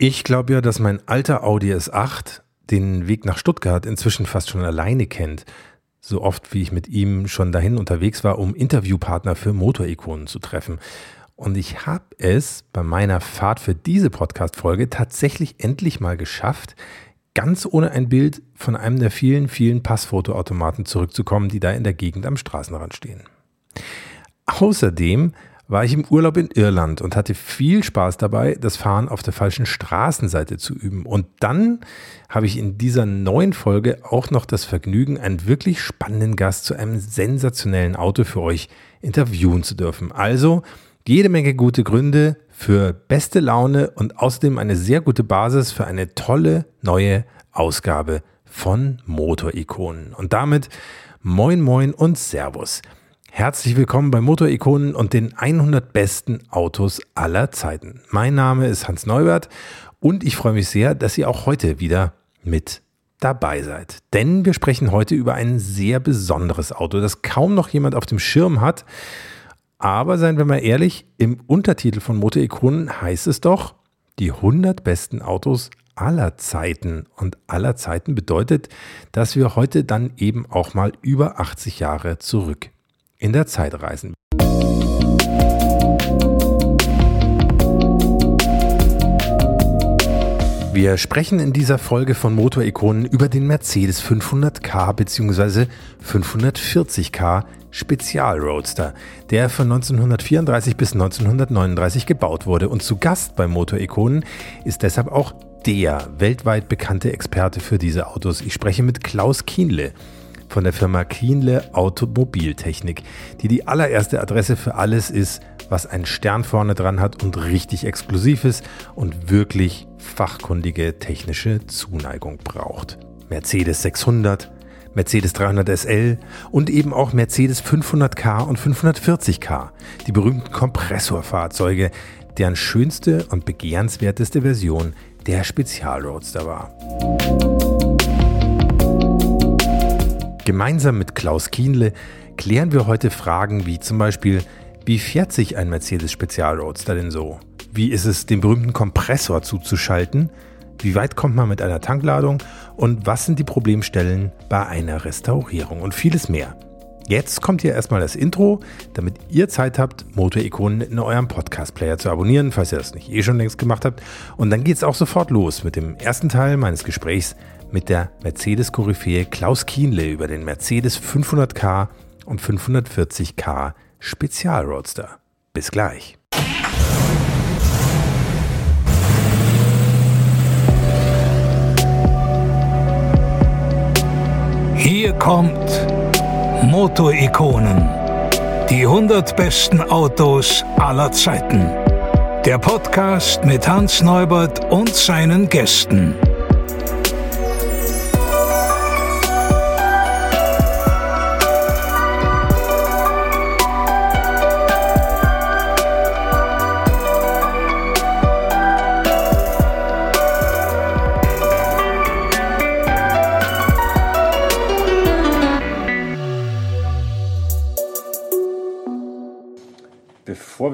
Ich glaube ja, dass mein alter Audi S8 den Weg nach Stuttgart inzwischen fast schon alleine kennt. So oft wie ich mit ihm schon dahin unterwegs war, um Interviewpartner für Motorikonen zu treffen. Und ich habe es bei meiner Fahrt für diese Podcast-Folge tatsächlich endlich mal geschafft, ganz ohne ein Bild von einem der vielen, vielen Passfotoautomaten zurückzukommen, die da in der Gegend am Straßenrand stehen. Außerdem war ich im Urlaub in Irland und hatte viel Spaß dabei, das Fahren auf der falschen Straßenseite zu üben. Und dann habe ich in dieser neuen Folge auch noch das Vergnügen, einen wirklich spannenden Gast zu einem sensationellen Auto für euch interviewen zu dürfen. Also jede Menge gute Gründe für beste Laune und außerdem eine sehr gute Basis für eine tolle neue Ausgabe von Motorikonen. Und damit moin moin und Servus. Herzlich willkommen bei Motorikonen und den 100 besten Autos aller Zeiten. Mein Name ist Hans Neubert und ich freue mich sehr, dass ihr auch heute wieder mit dabei seid. Denn wir sprechen heute über ein sehr besonderes Auto, das kaum noch jemand auf dem Schirm hat. Aber seien wir mal ehrlich, im Untertitel von Motorikonen heißt es doch, die 100 besten Autos aller Zeiten. Und aller Zeiten bedeutet, dass wir heute dann eben auch mal über 80 Jahre zurück in der Zeit reisen. Wir sprechen in dieser Folge von Motorikonen über den Mercedes 500k bzw. 540k Spezial Roadster, der von 1934 bis 1939 gebaut wurde. Und zu Gast bei Motorikonen ist deshalb auch der weltweit bekannte Experte für diese Autos. Ich spreche mit Klaus Kienle von der Firma Kienle Automobiltechnik, die die allererste Adresse für alles ist, was einen Stern vorne dran hat und richtig exklusiv ist und wirklich fachkundige technische Zuneigung braucht. Mercedes 600, Mercedes 300 SL und eben auch Mercedes 500k und 540k, die berühmten Kompressorfahrzeuge, deren schönste und begehrenswerteste Version der Spezialroadster war. Gemeinsam mit Klaus Kienle klären wir heute Fragen wie zum Beispiel, wie fährt sich ein Mercedes Spezialroadster denn so? Wie ist es, den berühmten Kompressor zuzuschalten? Wie weit kommt man mit einer Tankladung? Und was sind die Problemstellen bei einer Restaurierung? Und vieles mehr. Jetzt kommt hier erstmal das Intro, damit ihr Zeit habt, Motorikonen in eurem Podcast-Player zu abonnieren, falls ihr das nicht eh schon längst gemacht habt. Und dann geht es auch sofort los mit dem ersten Teil meines Gesprächs mit der Mercedes-Koryphäe Klaus Kienle über den Mercedes 500k und 540k Spezialroadster. Bis gleich. Hier kommt Motorikonen. Die 100 besten Autos aller Zeiten. Der Podcast mit Hans Neubert und seinen Gästen.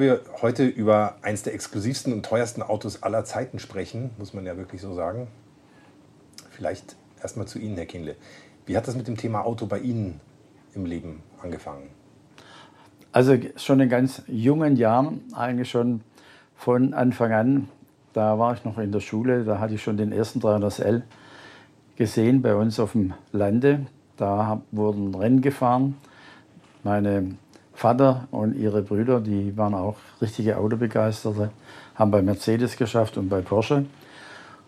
Wir heute über eines der exklusivsten und teuersten Autos aller Zeiten sprechen, muss man ja wirklich so sagen, vielleicht erstmal zu Ihnen, Herr Kindle. Wie hat das mit dem Thema Auto bei Ihnen im Leben angefangen? Also schon in ganz jungen Jahren, eigentlich schon von Anfang an, da war ich noch in der Schule, da hatte ich schon den ersten 300L gesehen bei uns auf dem Lande. Da wurden Rennen gefahren. Meine Vater und ihre Brüder, die waren auch richtige Autobegeisterte, haben bei Mercedes geschafft und bei Porsche.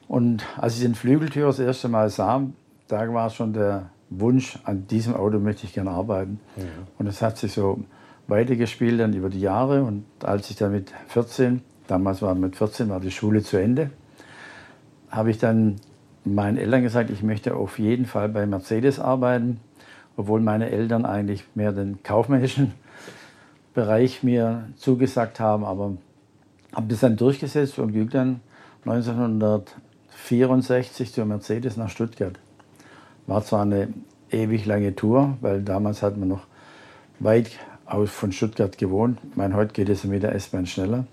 Und als ich den Flügeltür das erste Mal sah, da war schon der Wunsch, an diesem Auto möchte ich gerne arbeiten. Ja. Und es hat sich so weitergespielt dann über die Jahre. Und als ich dann mit 14, damals war mit 14 war die Schule zu Ende, habe ich dann meinen Eltern gesagt, ich möchte auf jeden Fall bei Mercedes arbeiten, obwohl meine Eltern eigentlich mehr den kaufmännischen Bereich mir zugesagt haben, aber habe das dann durchgesetzt und ging dann 1964 zur Mercedes nach Stuttgart. War zwar eine ewig lange Tour, weil damals hat man noch weit aus von Stuttgart gewohnt. Ich meine, heute geht es mit der S-Bahn schneller.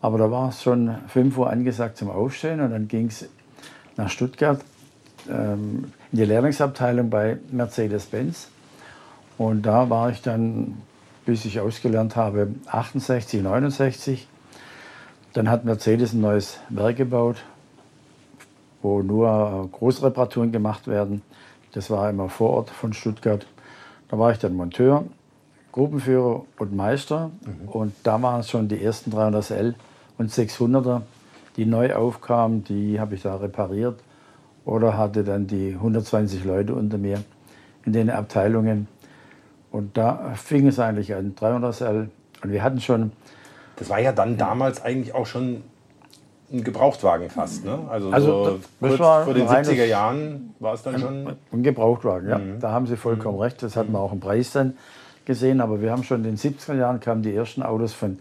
Aber da war es schon 5 Uhr angesagt zum Aufstehen und dann ging es nach Stuttgart ähm, in die Lehrlingsabteilung bei Mercedes-Benz. Und da war ich dann, bis ich ausgelernt habe, 68, 69. Dann hat Mercedes ein neues Werk gebaut, wo nur Großreparaturen gemacht werden. Das war immer vor Ort von Stuttgart. Da war ich dann Monteur, Gruppenführer und Meister. Mhm. Und da waren es schon die ersten 300L und 600er, die neu aufkamen. Die habe ich da repariert oder hatte dann die 120 Leute unter mir in den Abteilungen. Und da fing es eigentlich an, 300L. Und wir hatten schon. Das war ja dann damals eigentlich auch schon ein Gebrauchtwagen fast, ne? Also, also so kurz vor den 70er Jahren war es dann ein, schon. Ein Gebrauchtwagen, ja. Mhm. Da haben Sie vollkommen mhm. recht. Das hat man auch im Preis dann gesehen. Aber wir haben schon in den 70er Jahren kamen die ersten Autos von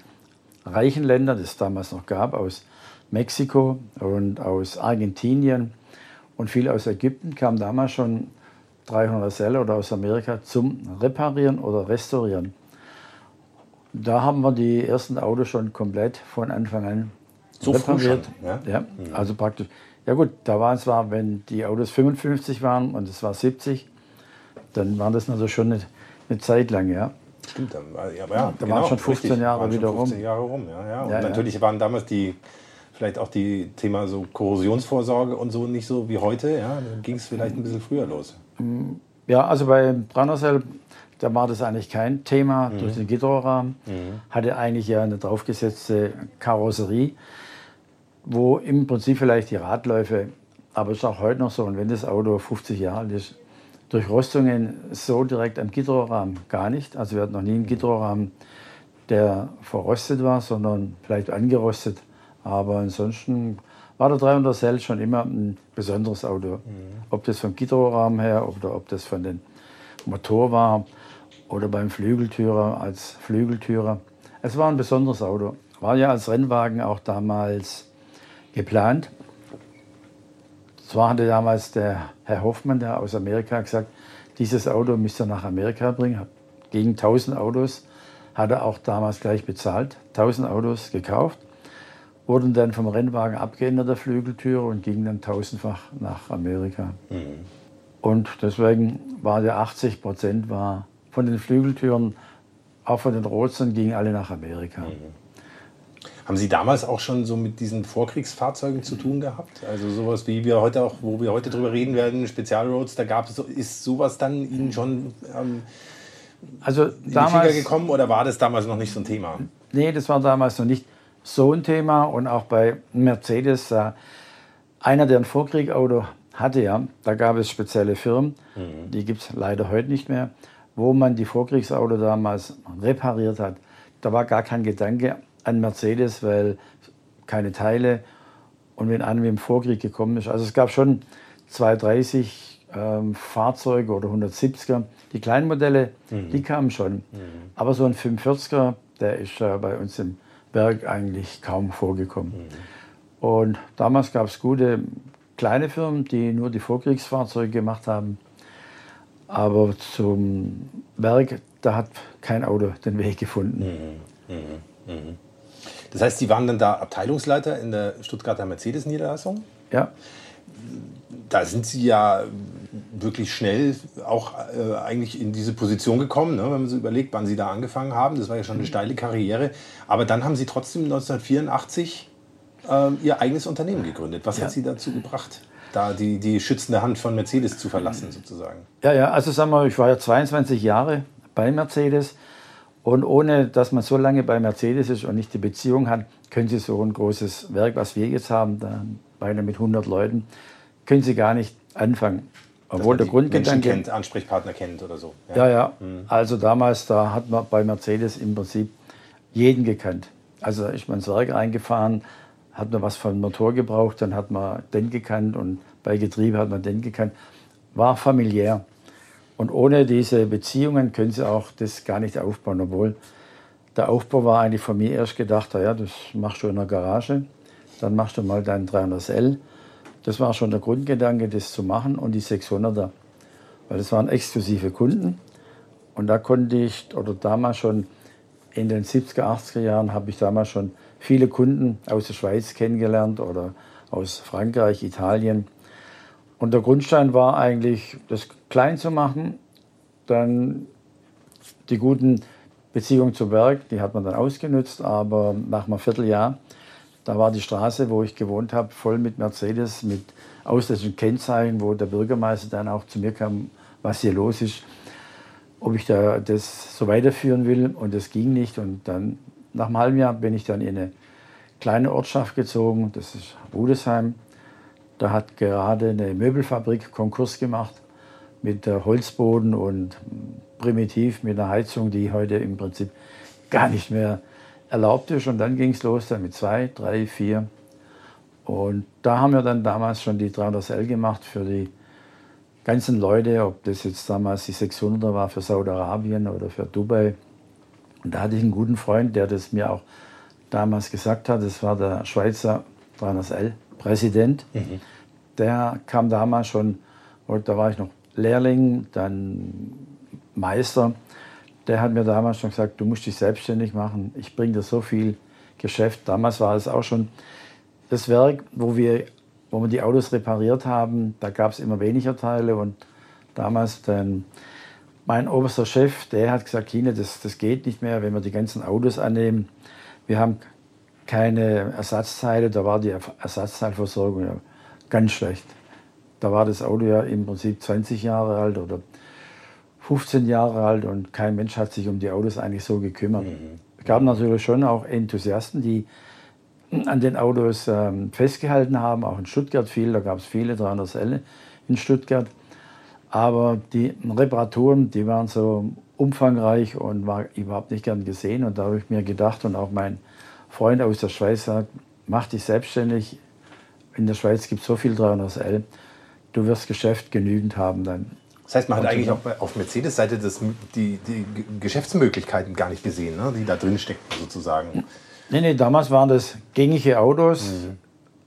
reichen Ländern, das es damals noch gab, aus Mexiko und aus Argentinien und viel aus Ägypten, kamen damals schon 300 Selle oder aus Amerika zum Reparieren oder Restaurieren. Da haben wir die ersten Autos schon komplett von Anfang an so repariert. Schon, ja? ja, mhm. also praktisch. Ja gut, da waren es zwar, wenn die Autos 55 waren und es war 70, dann waren das natürlich schon eine, eine Zeit lang, ja. Stimmt, dann, ja, ja, da genau, waren schon 15 richtig, Jahre wieder 15 rum. Jahre rum, ja, ja. Und ja, natürlich waren damals die vielleicht auch die Thema so Korrosionsvorsorge und so nicht so wie heute, ja. Ging es vielleicht ein bisschen früher los. Ja, also bei Brandersel da war das eigentlich kein Thema mhm. durch den Gitterrahmen. Mhm. Hatte eigentlich ja eine draufgesetzte Karosserie, wo im Prinzip vielleicht die Radläufe, aber ist auch heute noch so, und wenn das Auto 50 Jahre alt ist, durch Rostungen so direkt am Gitterrahmen gar nicht. Also wir hatten noch nie einen Gitterrahmen, der verrostet war, sondern vielleicht angerostet. Aber ansonsten war der 300 Cell schon immer ein besonderes Auto. Mhm. Ob das vom Gitterrahmen her oder ob das von den Motor war oder beim Flügeltürer als Flügeltürer. Es war ein besonderes Auto. War ja als Rennwagen auch damals geplant. Zwar hatte damals der Herr Hoffmann, der aus Amerika, gesagt, dieses Auto müsst ihr nach Amerika bringen. Gegen 1000 Autos hat er auch damals gleich bezahlt. 1000 Autos gekauft, wurden dann vom Rennwagen abgeändert, der Flügeltüre, und gingen dann tausendfach nach Amerika. Mhm. Und deswegen war der 80 Prozent war von den Flügeltüren, auch von den Roadstern, gingen alle nach Amerika. Mhm. Haben Sie damals auch schon so mit diesen Vorkriegsfahrzeugen zu tun gehabt? Also sowas wie wir heute auch, wo wir heute drüber reden werden, Spezialroads, da gab es, ist sowas dann Ihnen schon ähm, also in damals, die Finger gekommen oder war das damals noch nicht so ein Thema? Nee, das war damals noch nicht so ein Thema und auch bei Mercedes, äh, einer, der ein Vorkriegauto hatte, ja, da gab es spezielle Firmen, mhm. die gibt es leider heute nicht mehr, wo man die Vorkriegsauto damals repariert hat. Da war gar kein Gedanke an Mercedes, weil keine Teile und wenn einer wie im Vorkrieg gekommen ist. Also es gab schon 230 ähm, Fahrzeuge oder 170er. Die kleinen Modelle, mhm. die kamen schon. Mhm. Aber so ein 45er, der ist äh, bei uns im Berg eigentlich kaum vorgekommen. Mhm. Und damals gab es gute kleine Firmen, die nur die Vorkriegsfahrzeuge gemacht haben. Aber zum Werk, da hat kein Auto den Weg gefunden. Mhm. Mhm. Mhm. Das heißt, Sie waren dann da Abteilungsleiter in der Stuttgarter Mercedes-Niederlassung? Ja. Da sind Sie ja wirklich schnell auch äh, eigentlich in diese Position gekommen, ne? wenn man so überlegt, wann Sie da angefangen haben. Das war ja schon eine steile Karriere. Aber dann haben Sie trotzdem 1984 äh, Ihr eigenes Unternehmen gegründet. Was ja. hat Sie dazu gebracht? da die, die schützende Hand von Mercedes zu verlassen, sozusagen. Ja, ja, also sagen wir, ich war ja 22 Jahre bei Mercedes und ohne, dass man so lange bei Mercedes ist und nicht die Beziehung hat, können Sie so ein großes Werk, was wir jetzt haben, beinahe mit 100 Leuten, können Sie gar nicht anfangen. Obwohl der Grundgedanke. kennt, Ansprechpartner kennt oder so. Ja, ja. ja. Mhm. Also damals, da hat man bei Mercedes im Prinzip jeden gekannt. Also da ist man ins Werk reingefahren, hat man was vom Motor gebraucht, dann hat man den gekannt und bei Getriebe hat man den gekannt. War familiär. Und ohne diese Beziehungen können sie auch das gar nicht aufbauen, obwohl der Aufbau war eigentlich von mir erst gedacht, ja, das machst du in der Garage, dann machst du mal deinen 300L. Das war schon der Grundgedanke, das zu machen und die 600er, weil das waren exklusive Kunden. Und da konnte ich, oder damals schon in den 70er, 80er Jahren, habe ich damals schon viele Kunden aus der Schweiz kennengelernt oder aus Frankreich, Italien. Und der Grundstein war eigentlich, das klein zu machen, dann die guten Beziehungen zum Werk, die hat man dann ausgenutzt, aber nach einem Vierteljahr, da war die Straße, wo ich gewohnt habe, voll mit Mercedes, mit ausländischen Kennzeichen, wo der Bürgermeister dann auch zu mir kam, was hier los ist, ob ich da das so weiterführen will und das ging nicht. Und dann nach einem halben Jahr bin ich dann in eine kleine Ortschaft gezogen, das ist Rudesheim. Da hat gerade eine Möbelfabrik Konkurs gemacht mit Holzboden und primitiv mit einer Heizung, die heute im Prinzip gar nicht mehr erlaubt ist. Und dann ging es los dann mit zwei, drei, vier. Und da haben wir dann damals schon die 300L gemacht für die ganzen Leute, ob das jetzt damals die 600er war für Saudi-Arabien oder für Dubai. Und da hatte ich einen guten Freund, der das mir auch damals gesagt hat. Das war der Schweizer 300L-Präsident. Mhm. Der kam damals schon, da war ich noch Lehrling, dann Meister. Der hat mir damals schon gesagt, du musst dich selbstständig machen. Ich bringe dir so viel Geschäft. Damals war es auch schon das Werk, wo wir, wo wir die Autos repariert haben. Da gab es immer weniger Teile und damals dann mein oberster Chef, der hat gesagt, Kine, das, das geht nicht mehr, wenn wir die ganzen Autos annehmen. Wir haben keine Ersatzteile, da war die Ersatzteilversorgung ganz schlecht. Da war das Auto ja im Prinzip 20 Jahre alt oder 15 Jahre alt und kein Mensch hat sich um die Autos eigentlich so gekümmert. Mhm. Es gab natürlich schon auch Enthusiasten, die an den Autos ähm, festgehalten haben, auch in Stuttgart viel, da gab es viele 300L in Stuttgart. Aber die Reparaturen, die waren so umfangreich und war überhaupt nicht gern gesehen. Und da habe ich mir gedacht und auch mein Freund aus der Schweiz sagt, mach dich selbstständig. In der Schweiz gibt es so viel 300L du wirst Geschäft genügend haben dann. Das heißt, man hat eigentlich auch auf Mercedes-Seite die, die Geschäftsmöglichkeiten gar nicht gesehen, ne? die da drin steckten sozusagen. Nee, nee, damals waren das gängige Autos, mhm.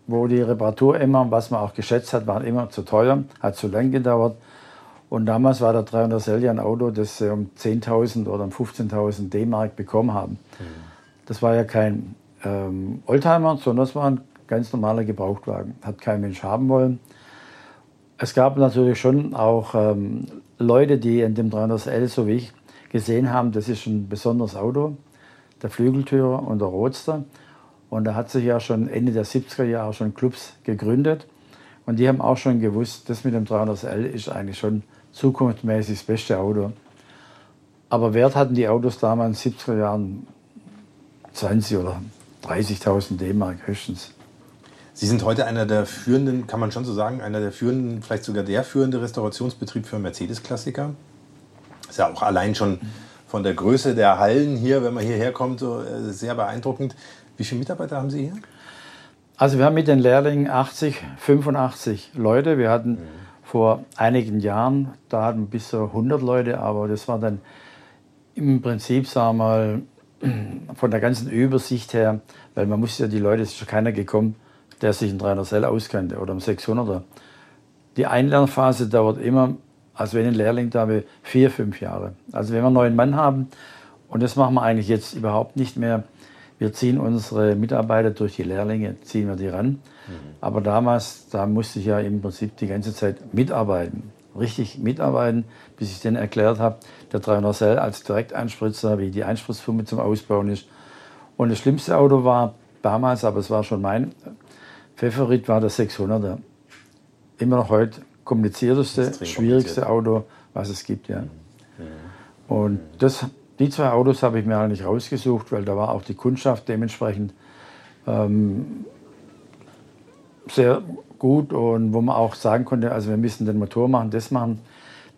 wo die Reparatur immer, was man auch geschätzt hat, waren immer zu teuer, hat zu lang gedauert. Und damals war der 300 ja ein Auto, das sie um 10.000 oder um 15.000 D-Mark bekommen haben. Mhm. Das war ja kein ähm, Oldtimer, sondern das war ein ganz normaler Gebrauchtwagen. Hat kein Mensch haben wollen. Es gab natürlich schon auch ähm, Leute, die in dem 300L, so wie ich, gesehen haben, das ist ein besonderes Auto, der Flügeltürer und der Roadster. Und da hat sich ja schon Ende der 70er Jahre schon Clubs gegründet. Und die haben auch schon gewusst, das mit dem 300L ist eigentlich schon zukunftsmäßig das beste Auto. Aber Wert hatten die Autos damals in den 70er Jahren 20 oder 30.000 D-Mark höchstens. Sie sind heute einer der führenden, kann man schon so sagen, einer der führenden, vielleicht sogar der führende Restaurationsbetrieb für Mercedes-Klassiker. Ist ja auch allein schon von der Größe der Hallen hier, wenn man hierher kommt, äh, sehr beeindruckend. Wie viele Mitarbeiter haben Sie hier? Also wir haben mit den Lehrlingen 80, 85 Leute. Wir hatten mhm. vor einigen Jahren, da hatten wir bis zu 100 Leute, aber das war dann im Prinzip, sagen wir mal, von der ganzen Übersicht her, weil man musste ja die Leute, es ist schon keiner gekommen, der sich in 300L auskannte oder im 600er. Die Einlernphase dauert immer, also wenn ein Lehrling da wäre, vier, fünf Jahre. Also wenn wir einen neuen Mann haben, und das machen wir eigentlich jetzt überhaupt nicht mehr, wir ziehen unsere Mitarbeiter durch die Lehrlinge, ziehen wir die ran. Mhm. Aber damals, da musste ich ja im Prinzip die ganze Zeit mitarbeiten, richtig mitarbeiten, bis ich denen erklärt habe, der 300L als Direkteinspritzer, wie die Einspritzpumpe zum Ausbauen ist. Und das schlimmste Auto war damals, aber es war schon mein Pfefferit war der 600er. Immer noch heute komplizierteste, schwierigste Auto, was es gibt. Ja. Und das, die zwei Autos habe ich mir eigentlich rausgesucht, weil da war auch die Kundschaft dementsprechend ähm, sehr gut und wo man auch sagen konnte, also wir müssen den Motor machen, das machen.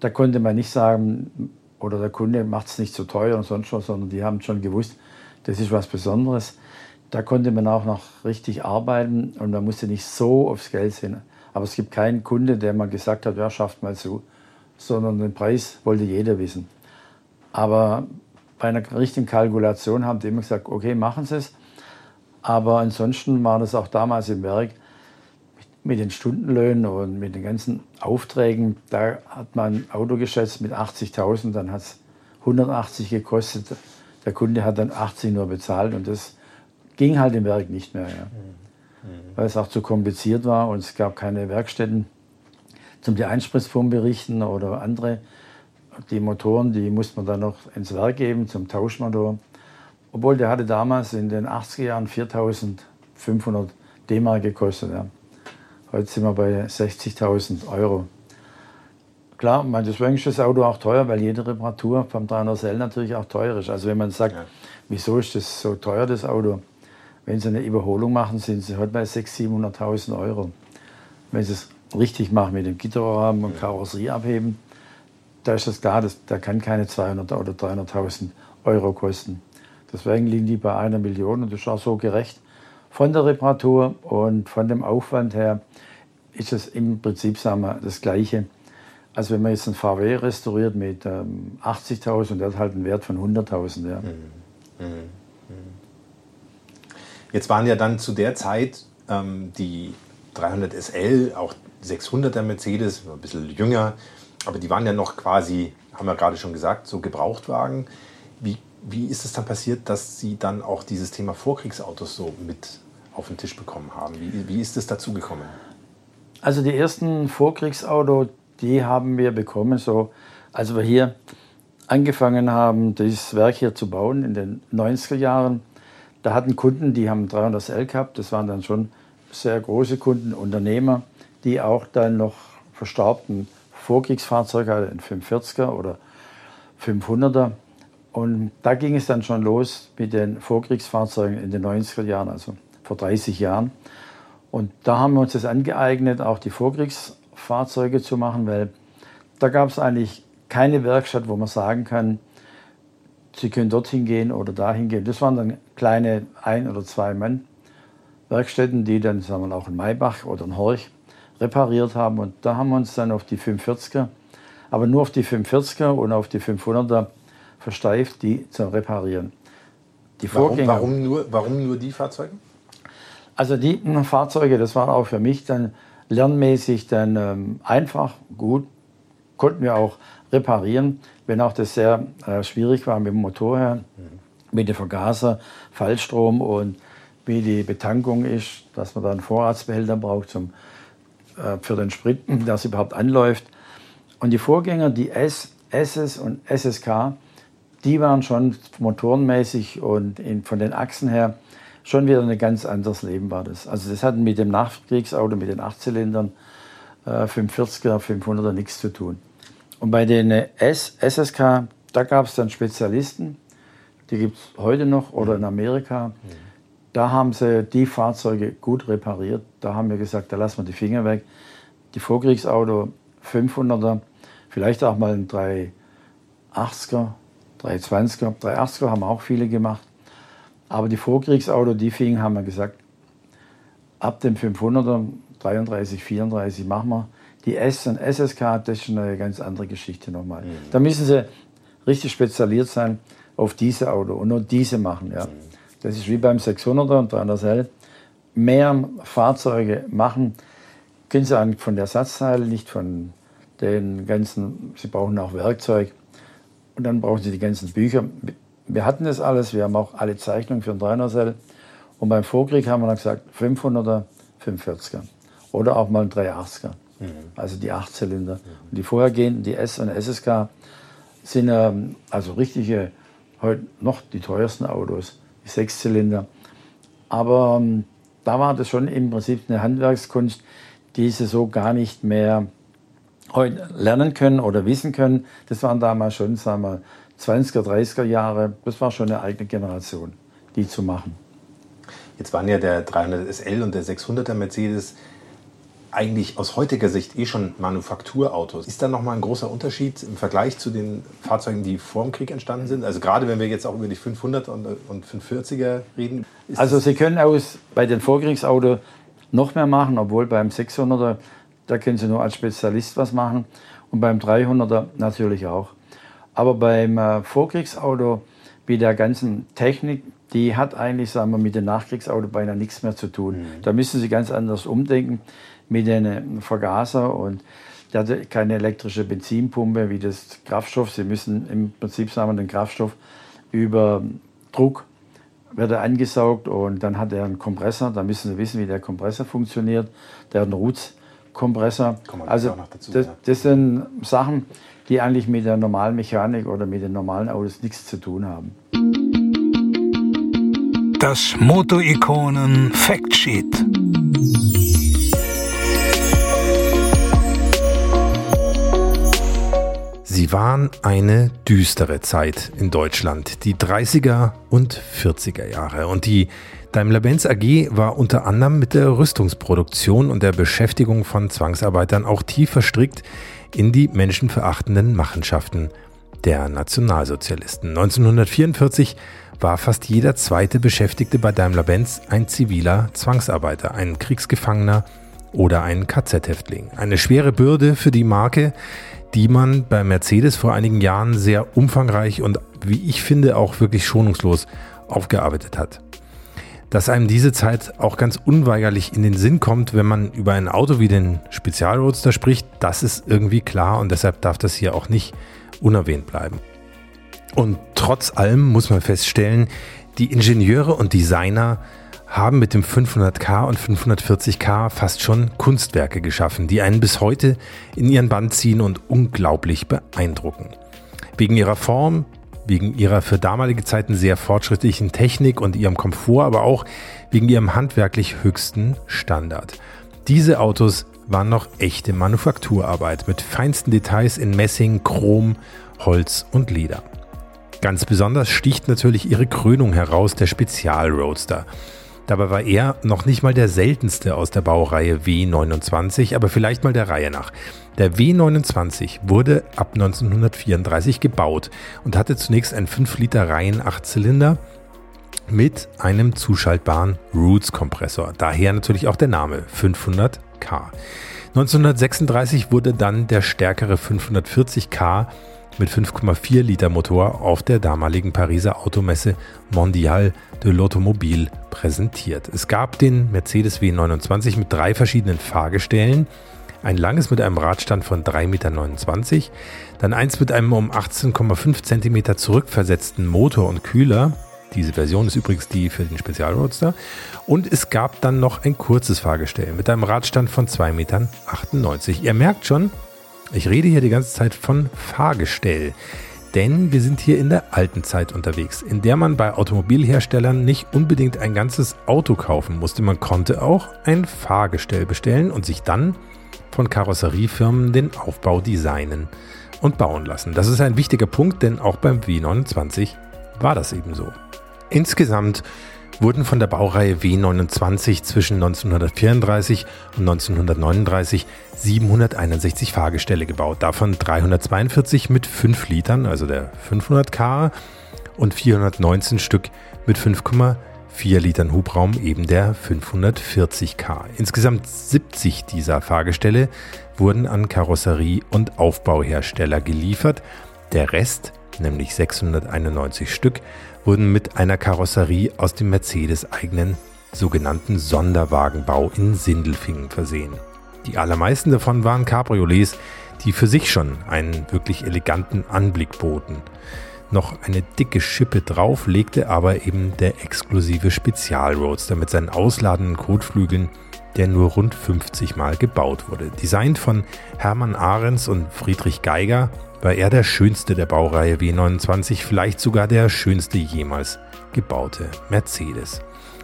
Da konnte man nicht sagen, oder der Kunde macht es nicht so teuer und sonst was, sondern die haben schon gewusst, das ist was Besonderes. Da konnte man auch noch richtig arbeiten und man musste nicht so aufs Geld sehen. Aber es gibt keinen Kunde, der mal gesagt hat, ja, schafft mal zu, sondern den Preis wollte jeder wissen. Aber bei einer richtigen Kalkulation haben die immer gesagt, okay, machen Sie es. Aber ansonsten war das auch damals im Werk mit den Stundenlöhnen und mit den ganzen Aufträgen. Da hat man ein Auto geschätzt mit 80.000, dann hat es 180 gekostet. Der Kunde hat dann 80 nur bezahlt und das ging halt im Werk nicht mehr. Ja. Weil es auch zu kompliziert war und es gab keine Werkstätten zum die Einspritzpumpe richten oder andere. Die Motoren, die musste man dann noch ins Werk geben zum Tauschmotor. Obwohl der hatte damals in den 80er Jahren 4500 D-Mark gekostet. Ja. Heute sind wir bei 60.000 Euro. Klar, man, deswegen ist das Auto auch teuer, weil jede Reparatur vom 300L natürlich auch teuer ist. Also wenn man sagt, ja. wieso ist das so teuer, das Auto? Wenn Sie eine Überholung machen, sind Sie heute bei 600.000, 700.000 Euro. Wenn Sie es richtig machen mit dem Gitterrahmen und Karosserie abheben, da ist das klar, das, da kann keine 200 oder 300.000 Euro kosten. Deswegen liegen die bei einer Million und das ist auch so gerecht. Von der Reparatur und von dem Aufwand her ist es im Prinzip sagen wir, das Gleiche. als wenn man jetzt ein VW restauriert mit ähm, 80.000, der hat halt einen Wert von 100.000. Ja. Mhm. Mhm. Jetzt waren ja dann zu der Zeit ähm, die 300 SL, auch 600er Mercedes, ein bisschen jünger, aber die waren ja noch quasi, haben wir gerade schon gesagt, so Gebrauchtwagen. Wie, wie ist es dann passiert, dass Sie dann auch dieses Thema Vorkriegsautos so mit auf den Tisch bekommen haben? Wie, wie ist es dazu gekommen? Also die ersten Vorkriegsautos, die haben wir bekommen, so als wir hier angefangen haben, dieses Werk hier zu bauen in den 90er Jahren da hatten Kunden, die haben 300L gehabt, das waren dann schon sehr große Kunden, Unternehmer, die auch dann noch verstaubten Vorkriegsfahrzeuge hatten, 540er oder 500er. Und da ging es dann schon los mit den Vorkriegsfahrzeugen in den 90er Jahren, also vor 30 Jahren. Und da haben wir uns das angeeignet, auch die Vorkriegsfahrzeuge zu machen, weil da gab es eigentlich keine Werkstatt, wo man sagen kann, Sie können dorthin gehen oder dahin gehen. Das waren dann kleine ein- oder zwei Mann Werkstätten, die dann sagen wir, auch in Maybach oder in Horch repariert haben. Und da haben wir uns dann auf die 540er, aber nur auf die 540er und auf die 500er versteift, die zu reparieren. Die warum, warum, nur, warum nur die Fahrzeuge? Also die Fahrzeuge, das war auch für mich dann lernmäßig dann ähm, einfach, gut, konnten wir auch reparieren, wenn auch das sehr äh, schwierig war mit dem Motor her, mit dem Vergaser, Fallstrom und wie die Betankung ist, dass man da einen Vorratsbehälter braucht zum, äh, für den Sprit, dass überhaupt anläuft. Und die Vorgänger, die S, SS und SSK, die waren schon motorenmäßig und in, von den Achsen her schon wieder ein ganz anderes Leben war das. Also das hat mit dem Nachkriegsauto, mit den Achtzylindern, 540er, 500er nichts zu tun. Und bei den S SSK, da gab es dann Spezialisten, die gibt es heute noch oder in Amerika. Da haben sie die Fahrzeuge gut repariert. Da haben wir gesagt, da lassen wir die Finger weg. Die Vorkriegsauto 500er, vielleicht auch mal ein 380er, 320er. 380er haben auch viele gemacht. Aber die Vorkriegsauto, die fingen, haben wir gesagt, ab dem 500er, 33, 34 machen wir. Die S- und SSK, das ist eine ganz andere Geschichte nochmal. Mhm. Da müssen sie richtig spezialisiert sein auf diese Auto und nur diese machen. Ja. Mhm. Das ist wie beim 600er und 300L. Mehr Fahrzeuge machen, können sie eigentlich von der Ersatzteile, nicht von den ganzen, sie brauchen auch Werkzeug und dann brauchen sie die ganzen Bücher. Wir hatten das alles, wir haben auch alle Zeichnungen für den 300L und beim Vorkrieg haben wir dann gesagt 500er, 540er oder auch mal ein 380er. Mhm. Also die Achtzylinder. Mhm. Und die vorhergehenden, die S und SSK, sind ähm, also richtige, heute noch die teuersten Autos, die Sechszylinder. Aber ähm, da war das schon im Prinzip eine Handwerkskunst, die sie so gar nicht mehr heute lernen können oder wissen können. Das waren damals schon, sagen wir, 20er, 30er Jahre. Das war schon eine eigene Generation, die zu machen. Jetzt waren ja der 300 SL und der 600er Mercedes eigentlich aus heutiger Sicht eh schon Manufakturautos. Ist da nochmal ein großer Unterschied im Vergleich zu den Fahrzeugen, die vor dem Krieg entstanden sind? Also gerade wenn wir jetzt auch über die 500 und, und 540er reden. Also Sie können aus, bei den Vorkriegsautos noch mehr machen, obwohl beim 600er, da können Sie nur als Spezialist was machen und beim 300er natürlich auch. Aber beim äh, Vorkriegsauto, mit der ganzen Technik, die hat eigentlich, sagen wir, mit dem Nachkriegsauto beinahe nichts mehr zu tun. Mhm. Da müssen Sie ganz anders umdenken mit einem Vergaser und der hatte keine elektrische Benzinpumpe wie das Kraftstoff. Sie müssen im Prinzip sagen den Kraftstoff über Druck wird er angesaugt und dann hat er einen Kompressor. Da müssen Sie wissen, wie der Kompressor funktioniert. Der hat einen Roots-Kompressor. Also dazu, das, das, sind Sachen, die eigentlich mit der normalen Mechanik oder mit den normalen Autos nichts zu tun haben. Das Moto-Ikonen Factsheet. Sie waren eine düstere Zeit in Deutschland, die 30er und 40er Jahre. Und die Daimler-Benz AG war unter anderem mit der Rüstungsproduktion und der Beschäftigung von Zwangsarbeitern auch tief verstrickt in die menschenverachtenden Machenschaften der Nationalsozialisten. 1944 war fast jeder zweite Beschäftigte bei Daimler-Benz ein ziviler Zwangsarbeiter, ein Kriegsgefangener oder ein KZ-Häftling. Eine schwere Bürde für die Marke, die man bei Mercedes vor einigen Jahren sehr umfangreich und wie ich finde auch wirklich schonungslos aufgearbeitet hat. Dass einem diese Zeit auch ganz unweigerlich in den Sinn kommt, wenn man über ein Auto wie den Spezialroadster spricht, das ist irgendwie klar und deshalb darf das hier auch nicht unerwähnt bleiben. Und trotz allem muss man feststellen, die Ingenieure und Designer haben mit dem 500k und 540k fast schon Kunstwerke geschaffen, die einen bis heute in ihren Band ziehen und unglaublich beeindrucken. Wegen ihrer Form, wegen ihrer für damalige Zeiten sehr fortschrittlichen Technik und ihrem Komfort, aber auch wegen ihrem handwerklich höchsten Standard. Diese Autos waren noch echte Manufakturarbeit mit feinsten Details in Messing, Chrom, Holz und Leder. Ganz besonders sticht natürlich ihre Krönung heraus, der Spezial Roadster. Dabei war er noch nicht mal der seltenste aus der Baureihe W29, aber vielleicht mal der Reihe nach. Der W29 wurde ab 1934 gebaut und hatte zunächst einen 5 Liter Reihen 8-Zylinder mit einem zuschaltbaren Roots-Kompressor. Daher natürlich auch der Name 500K. 1936 wurde dann der stärkere 540K mit 5,4 Liter Motor auf der damaligen Pariser Automesse Mondial de l'Automobile präsentiert. Es gab den Mercedes W29 mit drei verschiedenen Fahrgestellen, ein langes mit einem Radstand von 3,29 Meter, dann eins mit einem um 18,5 cm zurückversetzten Motor und Kühler. Diese Version ist übrigens die für den Spezialroadster. Und es gab dann noch ein kurzes Fahrgestell mit einem Radstand von 2,98 Metern. Ihr merkt schon, ich rede hier die ganze Zeit von Fahrgestell. Denn wir sind hier in der alten Zeit unterwegs, in der man bei Automobilherstellern nicht unbedingt ein ganzes Auto kaufen musste. Man konnte auch ein Fahrgestell bestellen und sich dann von Karosseriefirmen den Aufbau designen und bauen lassen. Das ist ein wichtiger Punkt, denn auch beim W29 war das eben so. Insgesamt wurden von der Baureihe W29 zwischen 1934 und 1939 761 Fahrgestelle gebaut, davon 342 mit 5 Litern, also der 500K, und 419 Stück mit 5,4 Litern Hubraum, eben der 540K. Insgesamt 70 dieser Fahrgestelle wurden an Karosserie- und Aufbauhersteller geliefert. Der Rest, nämlich 691 Stück, wurden mit einer Karosserie aus dem Mercedes-eigenen sogenannten Sonderwagenbau in Sindelfingen versehen. Die allermeisten davon waren Cabriolets, die für sich schon einen wirklich eleganten Anblick boten. Noch eine dicke Schippe drauf legte aber eben der exklusive Spezialroadster mit seinen ausladenden Kotflügeln, der nur rund 50 Mal gebaut wurde. Designt von Hermann Ahrens und Friedrich Geiger war er der schönste der Baureihe W29, vielleicht sogar der schönste jemals gebaute Mercedes.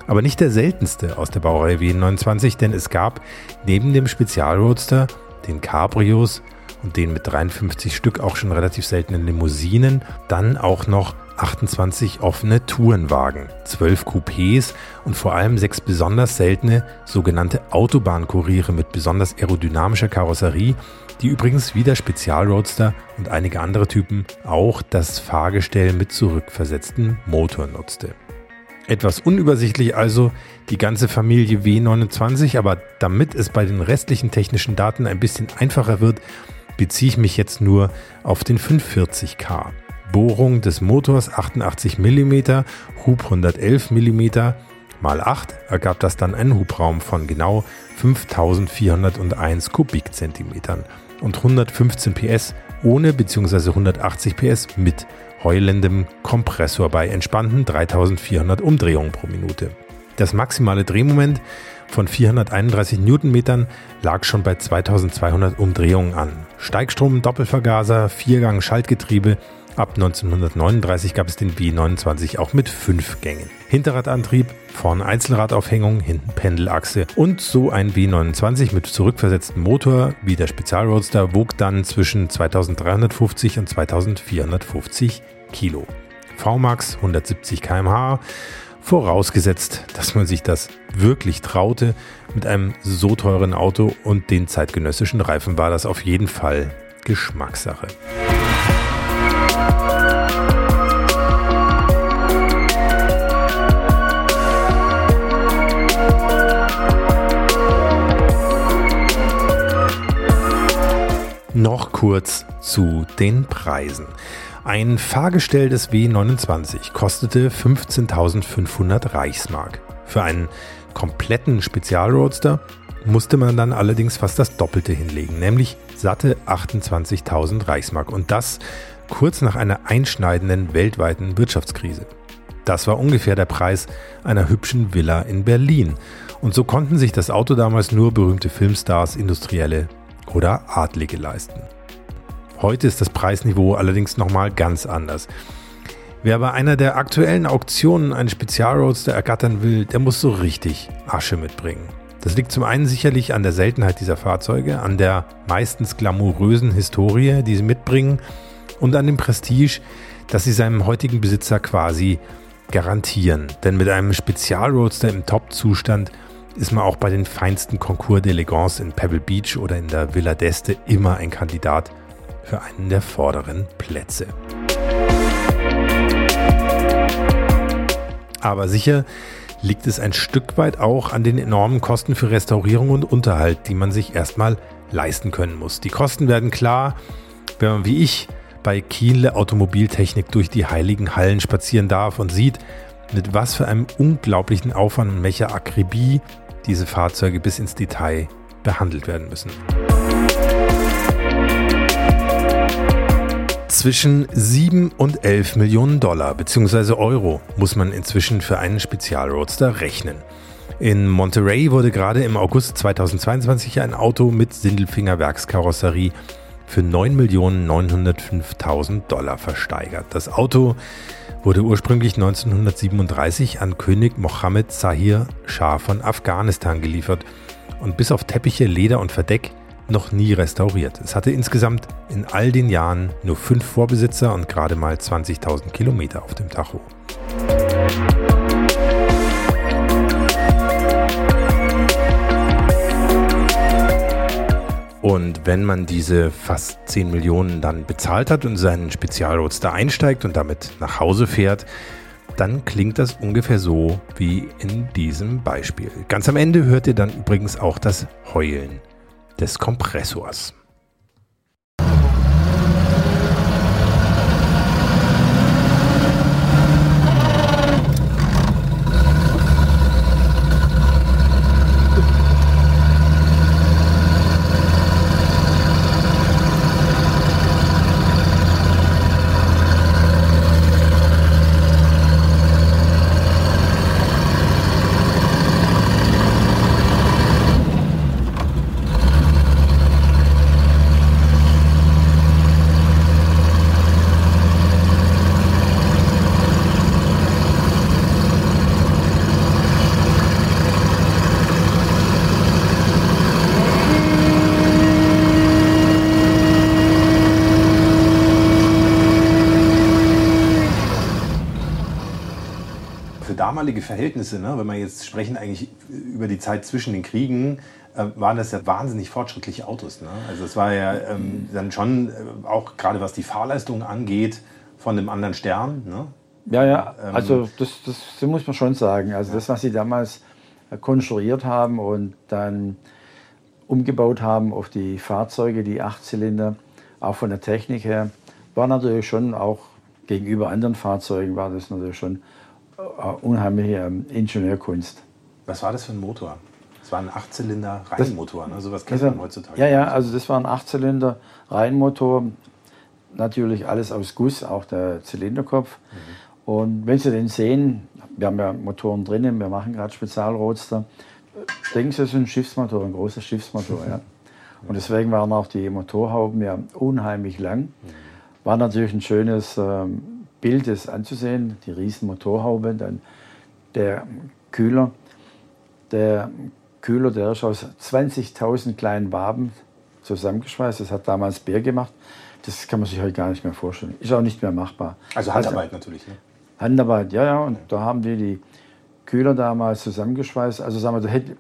Aber nicht der seltenste aus der Baureihe W29, denn es gab neben dem Spezialroadster, den Cabrios und den mit 53 Stück auch schon relativ seltenen Limousinen, dann auch noch 28 offene Tourenwagen, 12 Coupés und vor allem sechs besonders seltene sogenannte Autobahnkuriere mit besonders aerodynamischer Karosserie, die übrigens wie der Spezialroadster und einige andere Typen auch das Fahrgestell mit zurückversetzten Motor nutzte. Etwas unübersichtlich also die ganze Familie W29, aber damit es bei den restlichen technischen Daten ein bisschen einfacher wird, beziehe ich mich jetzt nur auf den 540K. Bohrung des Motors 88 mm, Hub 111 mm, mal 8 ergab das dann einen Hubraum von genau 5401 Kubikzentimetern und 115 PS ohne bzw. 180 PS mit heulendem Kompressor bei entspannten 3400 Umdrehungen pro Minute. Das maximale Drehmoment von 431 Newtonmetern lag schon bei 2200 Umdrehungen an. Steigstrom, Doppelvergaser, Viergang Schaltgetriebe. Ab 1939 gab es den W29 auch mit fünf Gängen. Hinterradantrieb, vorne Einzelradaufhängung, hinten Pendelachse und so ein W29 mit zurückversetztem Motor wie der Spezialroadster wog dann zwischen 2350 und 2450 Kilo. VMAX 170 km/h Vorausgesetzt, dass man sich das wirklich traute, mit einem so teuren Auto und den zeitgenössischen Reifen war das auf jeden Fall Geschmackssache. Noch kurz zu den Preisen. Ein Fahrgestell des W29 kostete 15.500 Reichsmark. Für einen kompletten Spezialroadster musste man dann allerdings fast das Doppelte hinlegen, nämlich satte 28.000 Reichsmark. Und das kurz nach einer einschneidenden weltweiten Wirtschaftskrise. Das war ungefähr der Preis einer hübschen Villa in Berlin. Und so konnten sich das Auto damals nur berühmte Filmstars, Industrielle oder Adlige leisten. Heute ist das Preisniveau allerdings nochmal ganz anders. Wer bei einer der aktuellen Auktionen einen Spezialroadster ergattern will, der muss so richtig Asche mitbringen. Das liegt zum einen sicherlich an der Seltenheit dieser Fahrzeuge, an der meistens glamourösen Historie, die sie mitbringen und an dem Prestige, das sie seinem heutigen Besitzer quasi garantieren. Denn mit einem Spezialroadster im Top-Zustand ist man auch bei den feinsten Concours d'Elegance in Pebble Beach oder in der Villa d'Este immer ein Kandidat für einen der vorderen Plätze. Aber sicher liegt es ein Stück weit auch an den enormen Kosten für Restaurierung und Unterhalt, die man sich erstmal leisten können muss. Die Kosten werden klar, wenn man wie ich bei Kiele Automobiltechnik durch die heiligen Hallen spazieren darf und sieht, mit was für einem unglaublichen Aufwand und welcher Akribie diese Fahrzeuge bis ins Detail behandelt werden müssen. Zwischen 7 und 11 Millionen Dollar bzw. Euro muss man inzwischen für einen Spezialroadster rechnen. In Monterey wurde gerade im August 2022 ein Auto mit Sindelfinger Werkskarosserie für 9.905.000 Dollar versteigert. Das Auto wurde ursprünglich 1937 an König Mohammed Zahir Schah von Afghanistan geliefert und bis auf Teppiche, Leder und Verdeck noch nie restauriert. Es hatte insgesamt in all den Jahren nur fünf Vorbesitzer und gerade mal 20.000 Kilometer auf dem Tacho. Und wenn man diese fast 10 Millionen dann bezahlt hat und seinen Spezialroadster einsteigt und damit nach Hause fährt, dann klingt das ungefähr so wie in diesem Beispiel. Ganz am Ende hört ihr dann übrigens auch das Heulen des Kompressors. damalige Verhältnisse, ne, wenn wir jetzt sprechen eigentlich über die Zeit zwischen den Kriegen, äh, waren das ja wahnsinnig fortschrittliche Autos. Ne? Also es war ja ähm, dann schon äh, auch gerade was die Fahrleistung angeht von einem anderen Stern. Ne? Ja, ja, ähm, also das, das, muss man schon sagen. Also ja. das, was sie damals äh, konstruiert haben und dann umgebaut haben auf die Fahrzeuge, die Achtzylinder, auch von der Technik her, war natürlich schon auch gegenüber anderen Fahrzeugen war das natürlich schon unheimliche ähm, Ingenieurkunst. Was war das für ein Motor? Das war ein Achtzylinder Reihenmotor, ne? sowas kennt man heutzutage. Ja, ja, also das war ein Achtzylinder Reihenmotor. natürlich alles aus Guss, auch der Zylinderkopf. Mhm. Und wenn Sie den sehen, wir haben ja Motoren drinnen, wir machen gerade Spezialroadster, denken Sie, es ist ein Schiffsmotor, ein großer Schiffsmotor. Ja. Und deswegen waren auch die Motorhauben ja unheimlich lang. War natürlich ein schönes ähm, Bild, das anzusehen, die riesen Motorhaube, dann der Kühler. Der Kühler, der ist aus 20.000 kleinen Waben zusammengeschweißt. Das hat damals Bär gemacht. Das kann man sich heute gar nicht mehr vorstellen. Ist auch nicht mehr machbar. Also Handarbeit also, natürlich, ne? Handarbeit, ja, ja. Und da haben die die Kühler damals zusammengeschweißt. Also sagen wir, da hätte,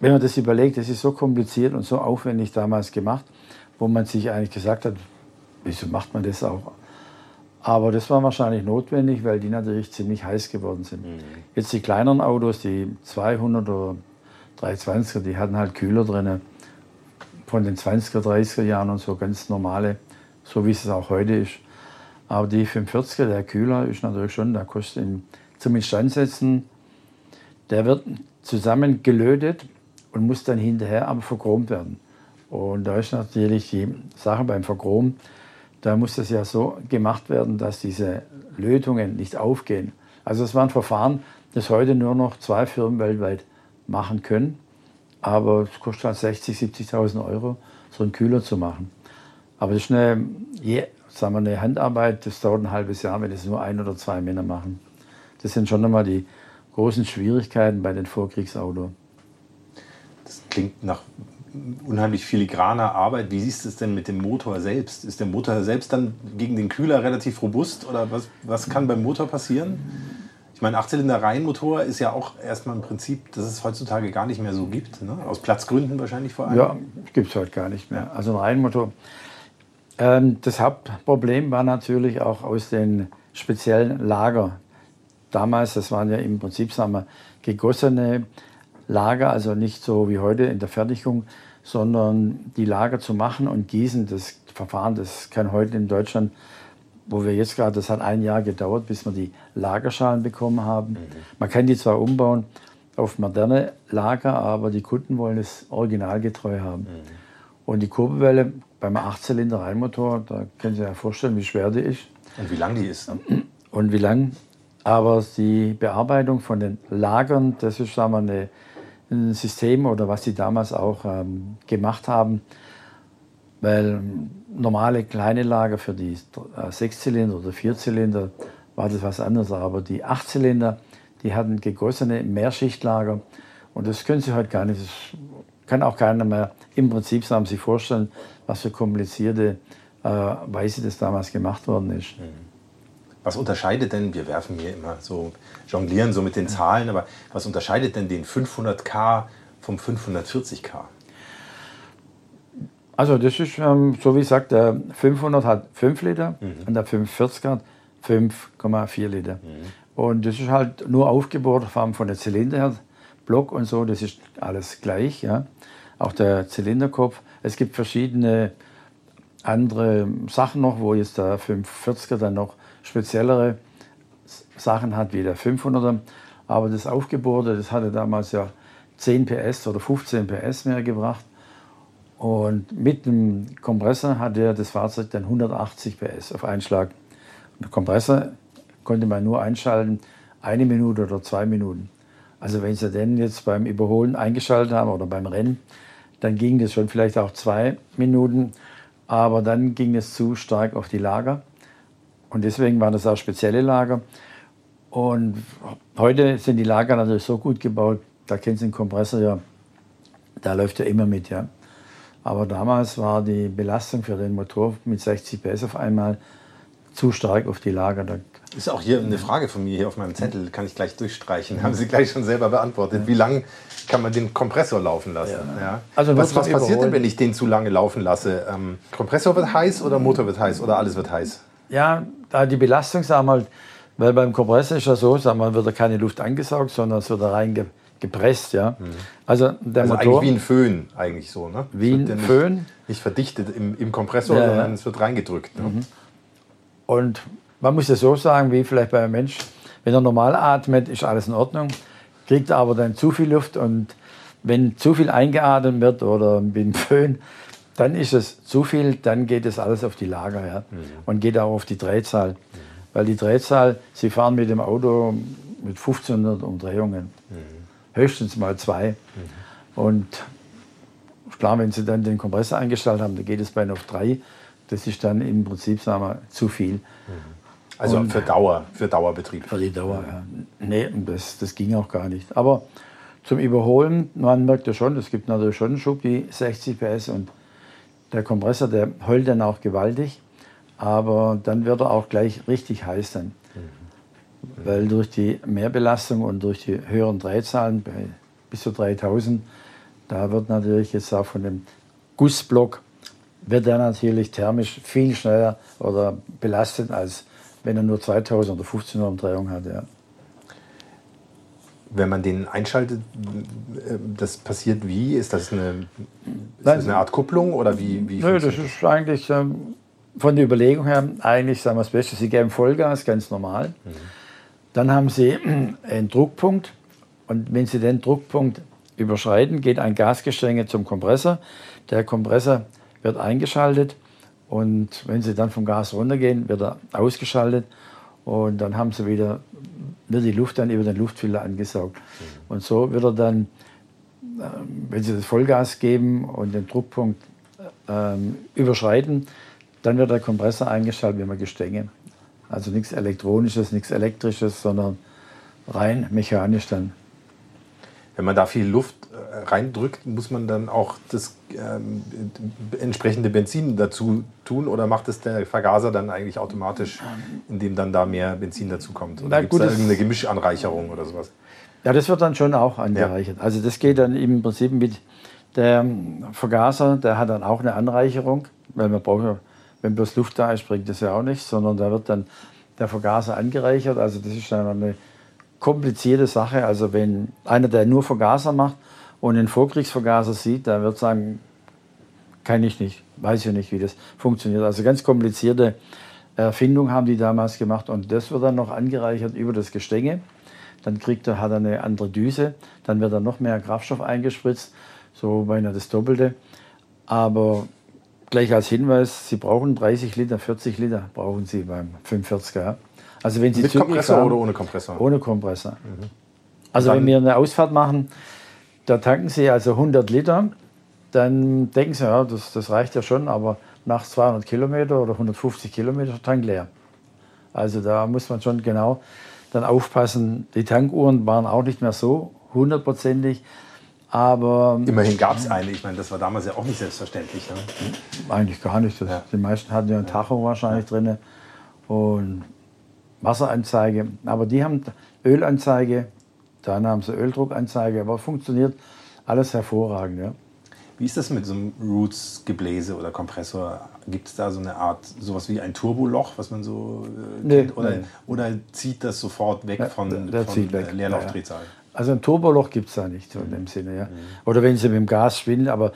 wenn man das überlegt, das ist so kompliziert und so aufwendig damals gemacht, wo man sich eigentlich gesagt hat, wieso macht man das auch? Aber das war wahrscheinlich notwendig, weil die natürlich ziemlich heiß geworden sind. Mhm. Jetzt die kleineren Autos, die 200 oder 320er, die hatten halt Kühler drin von den 20er, 30er Jahren und so ganz normale, so wie es auch heute ist. Aber die 540er, der Kühler ist natürlich schon, der kostet ihn zum Instandsetzen, der wird zusammengelötet und muss dann hinterher aber verchromt werden. Und da ist natürlich die Sache beim Verchromen, da muss das ja so gemacht werden, dass diese Lötungen nicht aufgehen. Also es war ein Verfahren, das heute nur noch zwei Firmen weltweit machen können. Aber es kostet halt 60.000, 70.000 Euro, so einen Kühler zu machen. Aber das ist eine, sagen wir, eine Handarbeit, das dauert ein halbes Jahr, wenn das nur ein oder zwei Männer machen. Das sind schon einmal die großen Schwierigkeiten bei den Vorkriegsautos. Das klingt nach unheimlich filigraner Arbeit. Wie siehst du es denn mit dem Motor selbst? Ist der Motor selbst dann gegen den Kühler relativ robust oder was, was kann beim Motor passieren? Ich meine, Achtzylinder-Reihenmotor ist ja auch erstmal im Prinzip, dass es heutzutage gar nicht mehr so gibt. Ne? Aus Platzgründen wahrscheinlich vor allem. Ja, gibt es heute gar nicht mehr. Also ein Reihenmotor. Ähm, das Hauptproblem war natürlich auch aus den speziellen Lager. Damals, das waren ja im Prinzip, sagen wir, gegossene Lager, also nicht so wie heute in der Fertigung, sondern die Lager zu machen und gießen, das Verfahren, das kann heute in Deutschland, wo wir jetzt gerade, das hat ein Jahr gedauert, bis wir die Lagerschalen bekommen haben. Mhm. Man kann die zwar umbauen auf moderne Lager, aber die Kunden wollen es originalgetreu haben. Mhm. Und die Kurbelwelle beim 8-Zylinder-Reihenmotor, da können Sie sich ja vorstellen, wie schwer die ist. Und wie lang die ist. Und wie lang. Aber die Bearbeitung von den Lagern, das ist sagen wir, eine ein System oder was sie damals auch ähm, gemacht haben, weil normale kleine Lager für die äh, Sechszylinder oder Vierzylinder war das was anderes, aber die Achtzylinder, die hatten gegossene Mehrschichtlager und das können Sie heute gar nicht, das kann auch keiner mehr im Prinzip sagen, Sie vorstellen, was für komplizierte äh, Weise das damals gemacht worden ist. Mhm. Was unterscheidet denn, wir werfen hier immer so, jonglieren so mit den Zahlen, aber was unterscheidet denn den 500k vom 540k? Also das ist, ähm, so wie ich sagte, der 500 hat 5 Liter mhm. und der 540 hat 5,4 Liter. Mhm. Und das ist halt nur aufgebohrt von der Zylinder Block und so, das ist alles gleich. Ja. Auch der Zylinderkopf. Es gibt verschiedene andere Sachen noch, wo jetzt der 540er dann noch speziellere Sachen hat wie der 500er. Aber das Aufgebohrte, das hatte damals ja 10 PS oder 15 PS mehr gebracht. Und mit dem Kompressor hatte das Fahrzeug dann 180 PS auf Einschlag. Der Kompressor konnte man nur einschalten, eine Minute oder zwei Minuten. Also wenn Sie den jetzt beim Überholen eingeschaltet haben oder beim Rennen, dann ging das schon vielleicht auch zwei Minuten. Aber dann ging es zu stark auf die Lager. Und deswegen waren das auch spezielle Lager. Und heute sind die Lager natürlich so gut gebaut, da kennen Sie den Kompressor ja, da läuft er immer mit, ja. Aber damals war die Belastung für den Motor mit 60 PS auf einmal zu stark auf die Lager. Da ist auch hier eine Frage von mir hier auf meinem Zettel, kann ich gleich durchstreichen. Haben Sie gleich schon selber beantwortet. Wie lange kann man den Kompressor laufen lassen? Ja. ja. Also was, was passiert denn, wenn ich den zu lange laufen lasse? Ähm, Kompressor wird heiß oder Motor wird heiß oder alles wird heiß? Ja, da die Belastung, sagen wir mal, weil beim Kompressor ist ja so, sagen wir, wird da keine Luft angesaugt, sondern es wird da rein gepresst, ja. Mhm. Also der also Motor. Eigentlich wie ein Föhn, eigentlich so, ne? Wie ein ja Föhn. Nicht, nicht, verdichtet im, im Kompressor, ja, sondern es wird reingedrückt. Ne? Mhm. Und man muss ja so sagen, wie vielleicht bei einem Mensch, wenn er normal atmet, ist alles in Ordnung, kriegt er aber dann zu viel Luft und wenn zu viel eingeatmet wird oder mit dem Föhn, Dann ist es zu viel, dann geht es alles auf die Lager ja? Mhm. und geht auch auf die Drehzahl. Mhm. Weil die Drehzahl, Sie fahren mit dem Auto mit 1500 Umdrehungen, mhm. höchstens mal zwei. Mhm. Und klar, wenn Sie dann den Kompressor eingestellt haben, dann geht es bei noch drei. Das ist dann im Prinzip sagen wir, zu viel. Mhm. Also und für Dauer, für Dauerbetrieb. Für die Dauer, ja. Nee, das, das ging auch gar nicht. Aber zum Überholen, man merkt ja schon, es gibt natürlich schon einen Schub, die 60 PS und der Kompressor, der heult dann auch gewaltig, aber dann wird er auch gleich richtig heiß dann. Mhm. Weil durch die Mehrbelastung und durch die höheren Drehzahlen bei bis zu 3000, da wird natürlich jetzt auch von dem Gussblock, wird er natürlich thermisch viel schneller oder belastet als wenn er nur 2000 oder 1500 Umdrehungen hat. Ja. Wenn man den einschaltet, äh, das passiert wie? Ist das eine, ist das eine Art Kupplung oder wie? wie Nö, das ist eigentlich ähm, von der Überlegung her eigentlich sagen wir das Beste. Sie geben Vollgas, ganz normal. Mhm. Dann haben Sie einen Druckpunkt und wenn Sie den Druckpunkt überschreiten, geht ein Gasgestänge zum Kompressor. Der Kompressor wird eingeschaltet und wenn sie dann vom Gas runtergehen, wird er ausgeschaltet und dann haben sie wieder, wird die Luft dann über den Luftfilter angesaugt. Mhm. Und so wird er dann, ähm, wenn sie das Vollgas geben und den Druckpunkt ähm, überschreiten, dann wird der Kompressor eingeschaltet, wie man Gestänge. Also nichts Elektronisches, nichts Elektrisches, sondern rein mechanisch dann. Wenn man da viel Luft äh, reindrückt, muss man dann auch das ähm, entsprechende Benzin dazu tun oder macht es der Vergaser dann eigentlich automatisch, indem dann da mehr Benzin dazu kommt? Oder gibt es da irgendeine Gemischanreicherung oder sowas? Ja, das wird dann schon auch angereichert. Ja. Also das geht dann im Prinzip mit der Vergaser, der hat dann auch eine Anreicherung, weil man braucht ja, wenn bloß Luft da ist, bringt das ja auch nichts, sondern da wird dann der Vergaser angereichert. Also das ist dann eine komplizierte Sache. Also wenn einer, der nur Vergaser macht und einen Vorkriegsvergaser sieht, der wird sagen, kann ich nicht, weiß ich nicht, wie das funktioniert. Also ganz komplizierte Erfindung haben die damals gemacht und das wird dann noch angereichert über das Gestänge. Dann kriegt er, hat er eine andere Düse, dann wird er noch mehr Kraftstoff eingespritzt, so beinahe das Doppelte. Aber gleich als Hinweis, Sie brauchen 30 Liter, 40 Liter brauchen Sie beim 45er. Also wenn Sie Mit Kompressor fahren, oder ohne Kompressor? Ohne Kompressor. Mhm. Also wenn wir eine Ausfahrt machen, da tanken Sie also 100 Liter, dann denken Sie, ja, das, das reicht ja schon, aber nach 200 Kilometer oder 150 Kilometer Tank leer. Also da muss man schon genau dann aufpassen. Die Tankuhren waren auch nicht mehr so hundertprozentig, aber... Immerhin gab es eine, ich meine, das war damals ja auch nicht selbstverständlich. Ne? Eigentlich gar nicht. Das, ja. Die meisten hatten ja ein Tacho wahrscheinlich ja. drin und Wasseranzeige. Aber die haben Ölanzeige, dann haben sie Öldruckanzeige, aber funktioniert alles hervorragend. Ja. Wie ist das mit so einem Roots-Gebläse oder Kompressor? Gibt es da so eine Art, sowas wie ein Turboloch, was man so äh, nee, kennt? Oder, nee. oder, zieht das sofort weg ja, von, der, der von weg. Leerlaufdrehzahl? Ja. Also ein Turboloch gibt es da nicht so in dem Sinne. Ja. Mhm. Oder wenn Sie mit dem Gas schwindeln, aber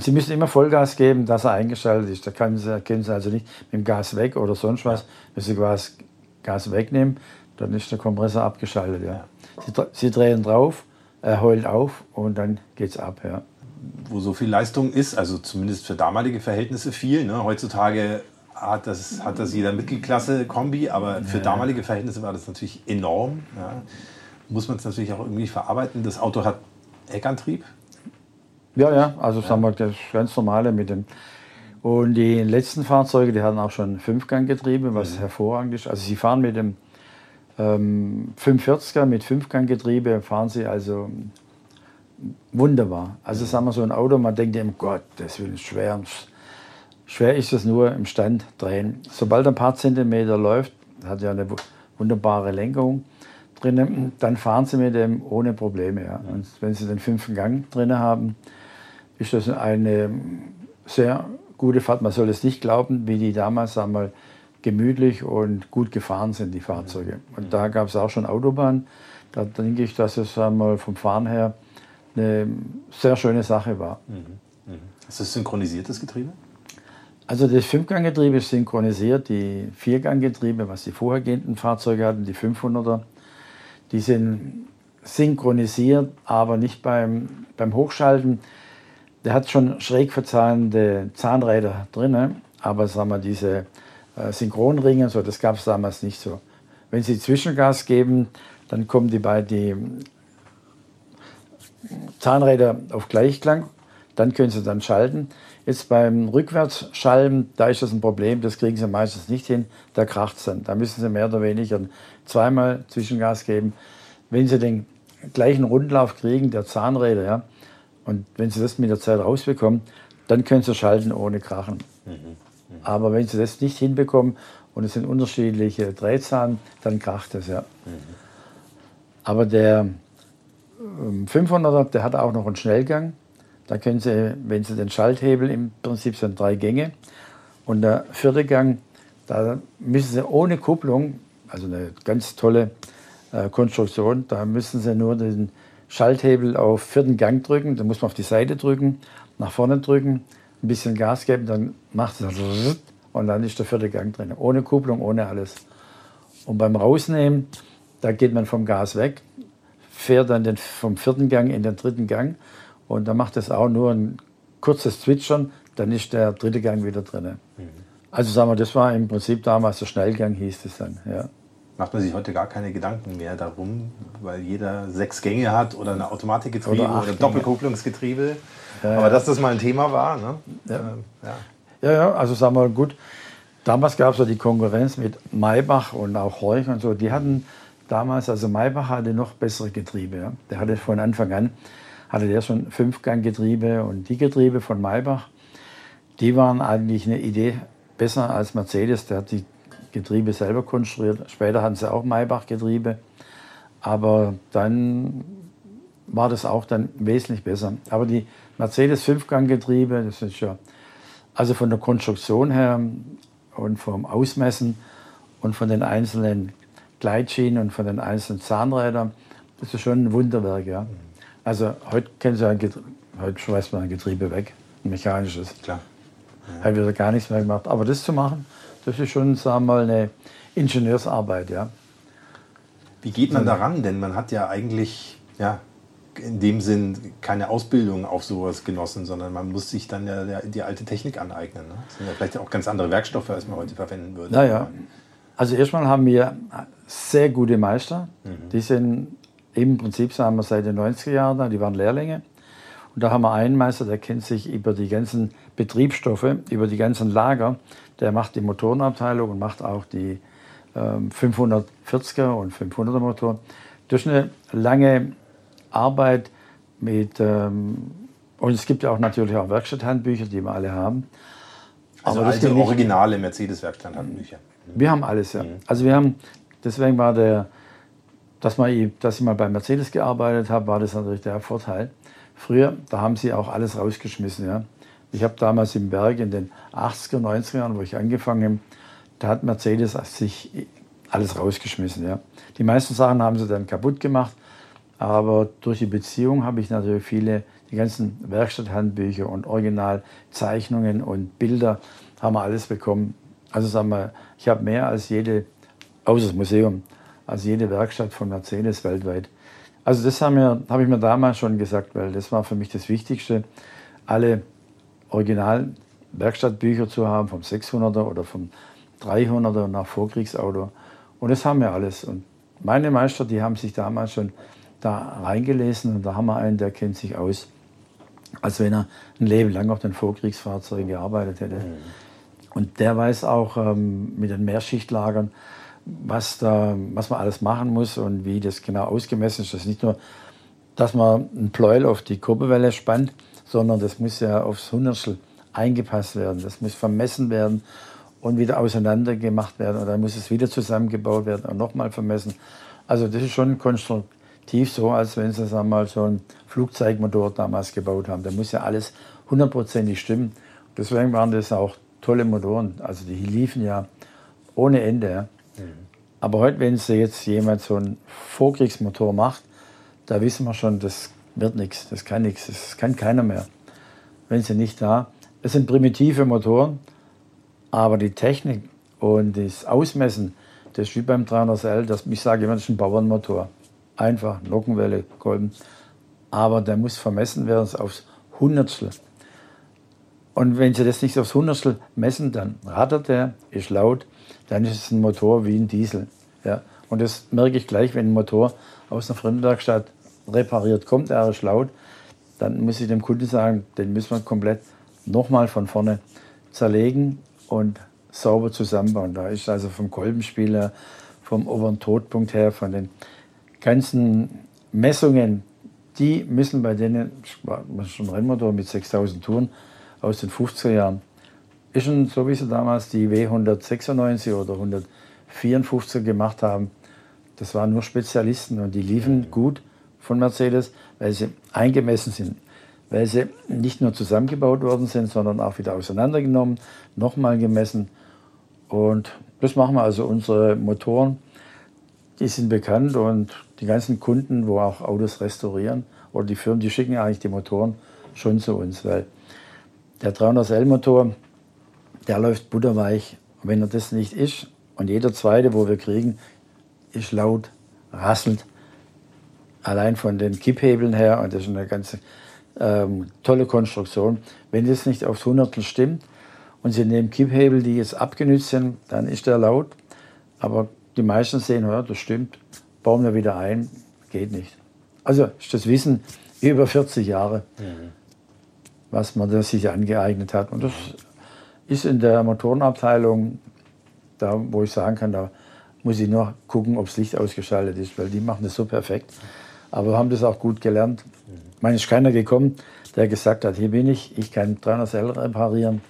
Sie müssen immer Vollgas geben, dass er eingeschaltet ist. Da können Sie, können Sie also nicht mit dem Gas weg oder sonst was. Wenn Sie Gas, Gas wegnehmen, dann ist der Kompressor abgeschaltet. Ja. Sie, Sie drehen drauf, er heult auf und dann geht es ab. Ja wo so viel Leistung ist, also zumindest für damalige Verhältnisse viel. Ne? Heutzutage hat das, hat das jeder Mittelklasse-Kombi, aber für ja. damalige Verhältnisse war das natürlich enorm. Ja. Muss man es natürlich auch irgendwie verarbeiten. Das Auto hat Eckantrieb. Ja, ja, also ja. sagen wir das ganz normale mit dem. Und die letzten Fahrzeuge, die hatten auch schon Fünfganggetriebe, was mhm. hervorragend ist. Also sie fahren mit dem ähm, 540er mit Fünfganggetriebe, fahren sie also wunderbar. Also sagen wir so ein Auto, man denkt um Gott, das will schwer. Schwer ist es nur im Stand drehen. Sobald ein paar Zentimeter läuft, hat ja eine wunderbare Lenkung drin, dann fahren Sie mit dem ohne Probleme. Ja. Und wenn Sie den fünften Gang drin haben, ist das eine sehr gute Fahrt. Man soll es nicht glauben, wie die damals einmal gemütlich und gut gefahren sind, die Fahrzeuge. Und da gab es auch schon Autobahnen. Da denke ich, dass es einmal vom Fahren her eine sehr schöne Sache war. Mhm. Mhm. Ist das synchronisiertes Getriebe? Also das Fünfganggetriebe ist synchronisiert. Die Vierganggetriebe, was die vorhergehenden Fahrzeuge hatten, die 500er, die sind synchronisiert, aber nicht beim, beim Hochschalten. Der hat schon schräg verzahnte Zahnräder drin, aber sagen wir, diese äh, Synchronringe, so, das gab es damals nicht so. Wenn Sie Zwischengas geben, dann kommen die bei die Zahnräder auf Gleichklang, dann können Sie dann schalten. Jetzt beim Rückwärtsschalten, da ist das ein Problem, das kriegen Sie meistens nicht hin, da kracht es dann. Da müssen Sie mehr oder weniger zweimal Zwischengas geben. Wenn Sie den gleichen Rundlauf kriegen, der Zahnräder, ja, und wenn Sie das mit der Zeit rausbekommen, dann können Sie schalten ohne Krachen. Mhm. Mhm. Aber wenn Sie das nicht hinbekommen und es sind unterschiedliche Drehzahlen, dann kracht es, ja. Mhm. Aber der 500er, ähm, der hat auch noch einen Schnellgang. Da können Sie, wenn Sie den Schalthebel, im Prinzip sind drei Gänge. Und der vierte Gang, da müssen Sie ohne Kupplung, also eine ganz tolle äh, Konstruktion, da müssen Sie nur den Schalthebel auf vierten Gang drücken, dann muss man auf die Seite drücken, nach vorne drücken, ein bisschen Gas geben, dann macht es und dann ist der vierte Gang drin. Ohne Kupplung, ohne alles. Und beim Rausnehmen, da geht man vom Gas weg, fährt dann den, vom vierten Gang in den dritten Gang und dann macht es auch nur ein kurzes Zwitschern, dann ist der dritte Gang wieder drin. Mhm. Also sagen wir, das war im Prinzip damals der Schnellgang, hieß es dann. Ja. Macht man sich heute gar keine Gedanken mehr darum, weil jeder sechs Gänge hat oder ein Automatikgetriebe oder, oder Doppelkupplungsgetriebe. Ja, Aber dass das mal ein Thema war. Ne? Ja. ja. Ja. ja, also sagen wir gut, damals gab es ja die Konkurrenz mit Maybach und auch Horch und so. Die hatten damals, also Maybach hatte noch bessere Getriebe. Ja. Der hatte von Anfang an hatte der schon Fünfganggetriebe und die Getriebe von Maybach, die waren eigentlich eine Idee besser als Mercedes. Der hat die Getriebe selber konstruiert. Später hatten sie auch Maybach-Getriebe. Aber dann war das auch dann wesentlich besser. Aber die Mercedes Fünfganggetriebe, das ist ja also von der Konstruktion her und vom Ausmessen und von den einzelnen Gleitschienen und von den einzelnen Zahnrädern, das ist schon ein Wunderwerk, ja. Also heute kennen Sie ein Getriebe, heute schmeißt man ein Getriebe weg, ein mechanisches. Klar. Ja. Hat wieder gar nichts mehr gemacht. Aber das zu machen, das ist schon, sagen wir mal, eine Ingenieursarbeit, ja. Wie geht man daran? Denn man hat ja eigentlich, ja, in dem Sinn keine Ausbildung auf sowas genossen, sondern man muss sich dann ja die alte Technik aneignen. Ne? Das sind ja vielleicht auch ganz andere Werkstoffe, als man heute verwenden würde. Naja, also erstmal haben wir sehr gute Meister. Mhm. Die sind im Prinzip sagen wir seit den 90er Jahren da, die waren Lehrlinge. Und da haben wir einen Meister, der kennt sich über die ganzen Betriebsstoffe, über die ganzen Lager. Der macht die Motorenabteilung und macht auch die ähm, 540er und 500er Motoren. Durch eine lange Arbeit mit, ähm, und es gibt ja auch natürlich auch Werkstatthandbücher, die wir alle haben. Also Aber alte, originale Mercedes-Werkstatthandbücher. Wir haben alles, ja. Mhm. Also wir haben, deswegen war der, dass, man, dass ich mal bei Mercedes gearbeitet habe, war das natürlich der Vorteil. Früher, da haben sie auch alles rausgeschmissen. Ja. Ich habe damals im Berg in den 80er, 90er Jahren, wo ich angefangen habe, da hat Mercedes sich alles rausgeschmissen. Ja. Die meisten Sachen haben sie dann kaputt gemacht, aber durch die Beziehung habe ich natürlich viele, die ganzen Werkstatthandbücher und Originalzeichnungen und Bilder haben wir alles bekommen. Also sagen wir, ich habe mehr als jede, außer das Museum, als jede Werkstatt von Mercedes weltweit. Also das habe hab ich mir damals schon gesagt, weil das war für mich das Wichtigste, alle Original-Werkstattbücher zu haben, vom 600er oder vom 300er nach Vorkriegsauto. Und das haben wir alles. Und meine Meister, die haben sich damals schon da reingelesen und da haben wir einen, der kennt sich aus, als wenn er ein Leben lang auf den Vorkriegsfahrzeugen gearbeitet hätte. Mhm. Und der weiß auch ähm, mit den Mehrschichtlagern, was, da, was man alles machen muss und wie das genau ausgemessen ist. Das ist nicht nur, dass man ein Pleuel auf die Kurbelwelle spannt, sondern das muss ja aufs Hundertstel eingepasst werden. Das muss vermessen werden und wieder auseinander gemacht werden. Und dann muss es wieder zusammengebaut werden und nochmal vermessen. Also das ist schon konstruktiv so, als wenn sie sagen mal, so ein Flugzeugmotor damals gebaut haben. Da muss ja alles hundertprozentig stimmen. Deswegen waren das auch tolle Motoren. Also die liefen ja ohne Ende. Ja. Aber heute, wenn sie jetzt jemand so einen Vorkriegsmotor macht, da wissen wir schon, das wird nichts, das kann nichts, das kann keiner mehr. Wenn sie nicht da. Es sind primitive Motoren, aber die Technik und das Ausmessen, das ist wie beim 300L, das, ich sage immer, das ist ein Bauernmotor. Einfach, Nockenwelle, Kolben. Aber der muss vermessen werden aufs Hundertstel. Und wenn Sie das nicht aufs Hundertstel messen, dann rattert er, ist laut, dann ist es ein Motor wie ein Diesel. Ja. Und das merke ich gleich, wenn ein Motor aus einer Fremdwerkstatt repariert kommt, er ist laut, dann muss ich dem Kunden sagen, den müssen wir komplett nochmal von vorne zerlegen und sauber zusammenbauen. Da ist also vom Kolbenspiel her, vom oberen Todpunkt her, von den ganzen Messungen, die müssen bei denen, das ist schon ein Rennmotor mit 6000 Touren aus den 50er Jahren, ist schon so wie sie damals die W196 oder 154 gemacht haben. Das waren nur Spezialisten und die liefen gut von Mercedes, weil sie eingemessen sind, weil sie nicht nur zusammengebaut worden sind, sondern auch wieder auseinandergenommen, nochmal gemessen. Und das machen wir also. Unsere Motoren, die sind bekannt und die ganzen Kunden, wo auch Autos restaurieren oder die Firmen, die schicken eigentlich die Motoren schon zu uns, weil der 300L-Motor, der läuft butterweich. Und wenn er das nicht ist und jeder zweite, wo wir kriegen, ist laut, rasselt, allein von den Kipphebeln her, und das ist eine ganz ähm, tolle Konstruktion. Wenn das nicht aufs Hundertstel stimmt und Sie nehmen Kipphebel, die jetzt abgenützt sind, dann ist der laut. Aber die meisten sehen, ja, das stimmt, bauen wir wieder ein, geht nicht. Also ist das Wissen über 40 Jahre, mhm. was man sich angeeignet hat. Und das ist in der Motorenabteilung, da wo ich sagen kann, da muss ich nur gucken, ob das Licht ausgeschaltet ist, weil die machen das so perfekt. Aber wir haben das auch gut gelernt. Ich meine, ist keiner gekommen, der gesagt hat, hier bin ich, ich kann 300L reparieren.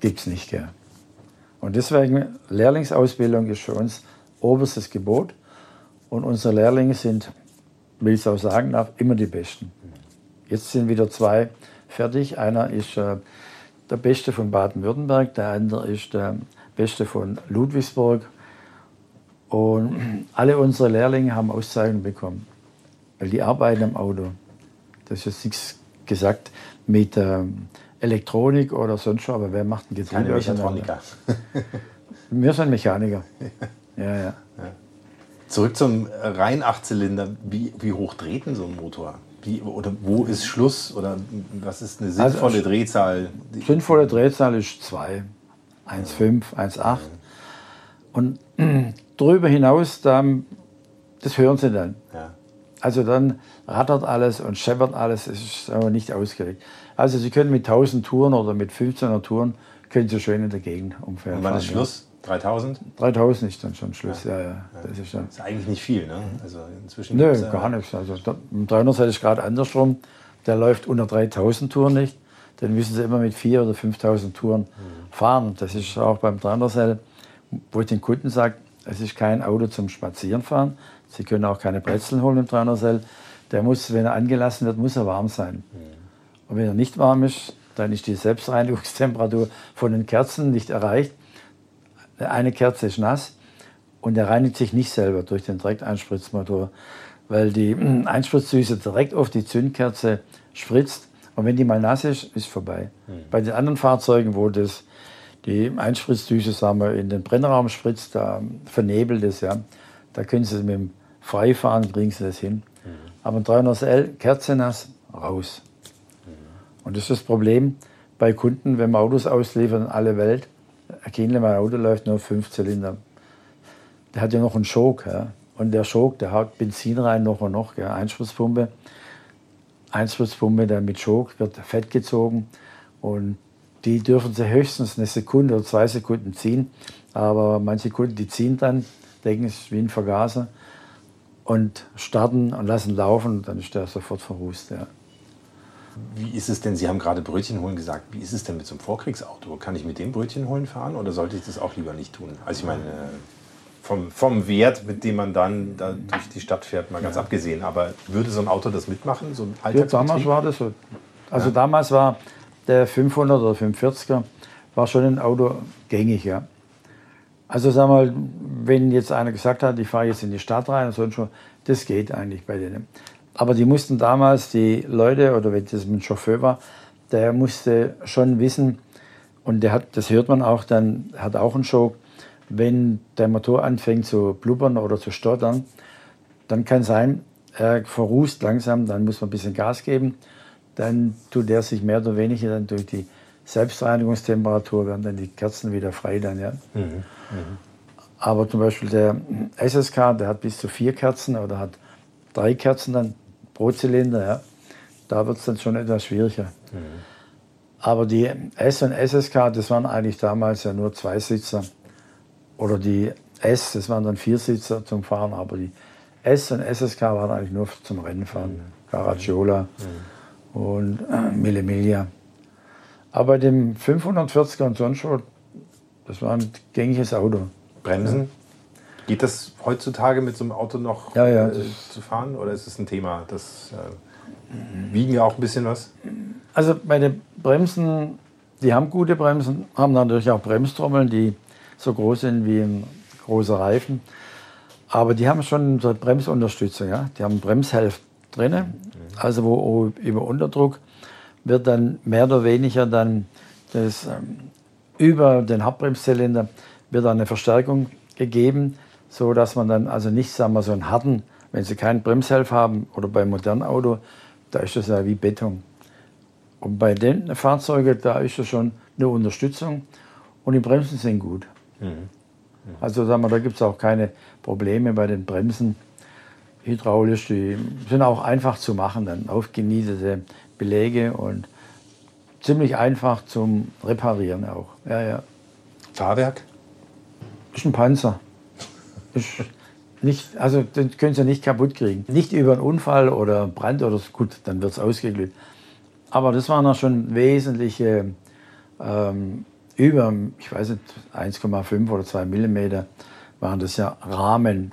Gibt es nicht. Gell? Und deswegen, Lehrlingsausbildung ist für uns oberstes Gebot. Und unsere Lehrlinge sind, will ich es auch sagen darf, immer die Besten. Jetzt sind wieder zwei fertig. Einer ist äh, der Beste von Baden-Württemberg, der andere ist der Beste von Ludwigsburg. Und alle unsere Lehrlinge haben Auszeichnungen bekommen weil die arbeiten am Auto. Das ist jetzt nichts gesagt mit ähm, Elektronik oder sonst was, aber wer macht ein Getriebe? Keine Mechatroniker. Wir sind Mechaniker. Ja, ja. ja. Zurück zum rein Achtzylinder. Wie, wie hoch dreht denn so ein Motor? Wie, oder wo ist Schluss? Oder was ist eine also, sinnvolle also, Drehzahl? Sinnvolle Drehzahl ist 2, 1,5, 1,8. Und darüber hinaus, da, das hören Sie dann. Ja. Also dann rattert alles und scheppert alles, es ist aber nicht ausgelegt. Also Sie können mit 1000 Touren oder mit 1500 Touren können Sie schön in der Gegend umfahren. Und wann ist Schluss? 3000? 3000 ist dann schon Schluss, ja, ja. ja. Das, ist dann, das ist eigentlich nicht viel, ne? Also inzwischen Nö, gar nichts. Also im 300 ist gerade andersrum. Der läuft unter 3000 Touren nicht. Dann müssen Sie immer mit 4.000 oder 5000 Touren mhm. fahren. Das ist auch beim 300 wo ich den Kunden sage, es ist kein Auto zum Spazierenfahren, Sie können auch keine Brezeln holen im 300L. Der muss, wenn er angelassen wird, muss er warm sein. Und wenn er nicht warm ist, dann ist die Selbstreinigungstemperatur von den Kerzen nicht erreicht. Eine Kerze ist nass und er reinigt sich nicht selber durch den Direkteinspritzmotor, weil die Einspritzdüse direkt auf die Zündkerze spritzt. Und wenn die mal nass ist, ist vorbei. Mhm. Bei den anderen Fahrzeugen, wo das, die Einspritzdüse sagen wir, in den Brennraum spritzt, da vernebelt es. Ja. Da können Sie mit dem Freifahren kriegen sie das hin. Mhm. Aber ein 300L, kerzennass, raus. Mhm. Und das ist das Problem bei Kunden, wenn wir Autos ausliefern in alle Welt. Erkennen mein Auto läuft nur fünf Zylinder. Der hat ja noch einen Schok. Ja. Und der Schok, der haut Benzin rein, noch und noch. Ja. Einspritzpumpe. Einspritzpumpe, der mit Schok wird Fett gezogen. Und die dürfen sie höchstens eine Sekunde oder zwei Sekunden ziehen. Aber manche Kunden, die ziehen dann, denken, es ist wie ein Vergaser und starten und lassen laufen, dann ist der sofort verrußt. Ja. Wie ist es denn, Sie haben gerade Brötchen holen gesagt, wie ist es denn mit so einem Vorkriegsauto? Kann ich mit dem Brötchen holen fahren oder sollte ich das auch lieber nicht tun? Also ich meine, vom, vom Wert, mit dem man dann da durch die Stadt fährt, mal ganz ja. abgesehen, aber würde so ein Auto das mitmachen, so ein ja, damals war das so. Also ja. damals war der 500 oder 540er war schon ein Auto gängig, ja. Also sag mal, wenn jetzt einer gesagt hat, ich fahre jetzt in die Stadt rein und sonst schon, das geht eigentlich bei denen. Aber die mussten damals, die Leute, oder wenn das ein Chauffeur war, der musste schon wissen, und der hat, das hört man auch dann, hat auch einen Schock, wenn der Motor anfängt zu blubbern oder zu stottern, dann kann sein, er verrußt langsam, dann muss man ein bisschen Gas geben, dann tut er sich mehr oder weniger dann durch die Selbstreinigungstemperatur werden dann die Kerzen wieder frei dann, ja. Mhm. Aber zum Beispiel der SSK, der hat bis zu vier Kerzen oder hat drei Kerzen dann pro Zylinder, ja. Da wird es dann schon etwas schwieriger. Mhm. Aber die S und SSK, das waren eigentlich damals ja nur zwei Sitzer. Oder die S, das waren dann vier Sitzer zum Fahren, aber die S und SSK waren eigentlich nur zum Rennenfahren. Mhm. Caracciola mhm. und äh, Mille Miglia. Aber dem 540er und sonst das war ein gängiges Auto. Bremsen? Geht das heutzutage mit so einem Auto noch ja, ja. Äh, zu fahren oder ist es ein Thema? Das äh, wiegen ja auch ein bisschen was? Also bei den Bremsen, die haben gute Bremsen, haben natürlich auch Bremstrommeln, die so groß sind wie ein großer Reifen. Aber die haben schon so Bremsunterstützung, ja. Die haben Bremshelf drin, mhm. also wo über Unterdruck wird dann mehr oder weniger dann das, ähm, über den Hauptbremszylinder wird eine Verstärkung gegeben, so dass man dann also nicht, sagen wir, so einen harten, wenn Sie keinen Bremshelf haben oder beim modernen Auto, da ist das ja wie Beton. Und bei den Fahrzeugen, da ist das schon eine Unterstützung und die Bremsen sind gut. Mhm. Mhm. Also sagen wir, da gibt es auch keine Probleme bei den Bremsen. Hydraulisch, die sind auch einfach zu machen, dann aufgeniedete Belege und ziemlich einfach zum Reparieren auch. Ja, ja. Fahrwerk? Ist ein Panzer. Ist nicht, also den können Sie nicht kaputt kriegen. Nicht über einen Unfall oder Brand oder so, gut, dann wird es ausgeglüht. Aber das waren ja schon wesentliche, ähm, über, ich weiß nicht, 1,5 oder 2 Millimeter waren das ja Rahmen.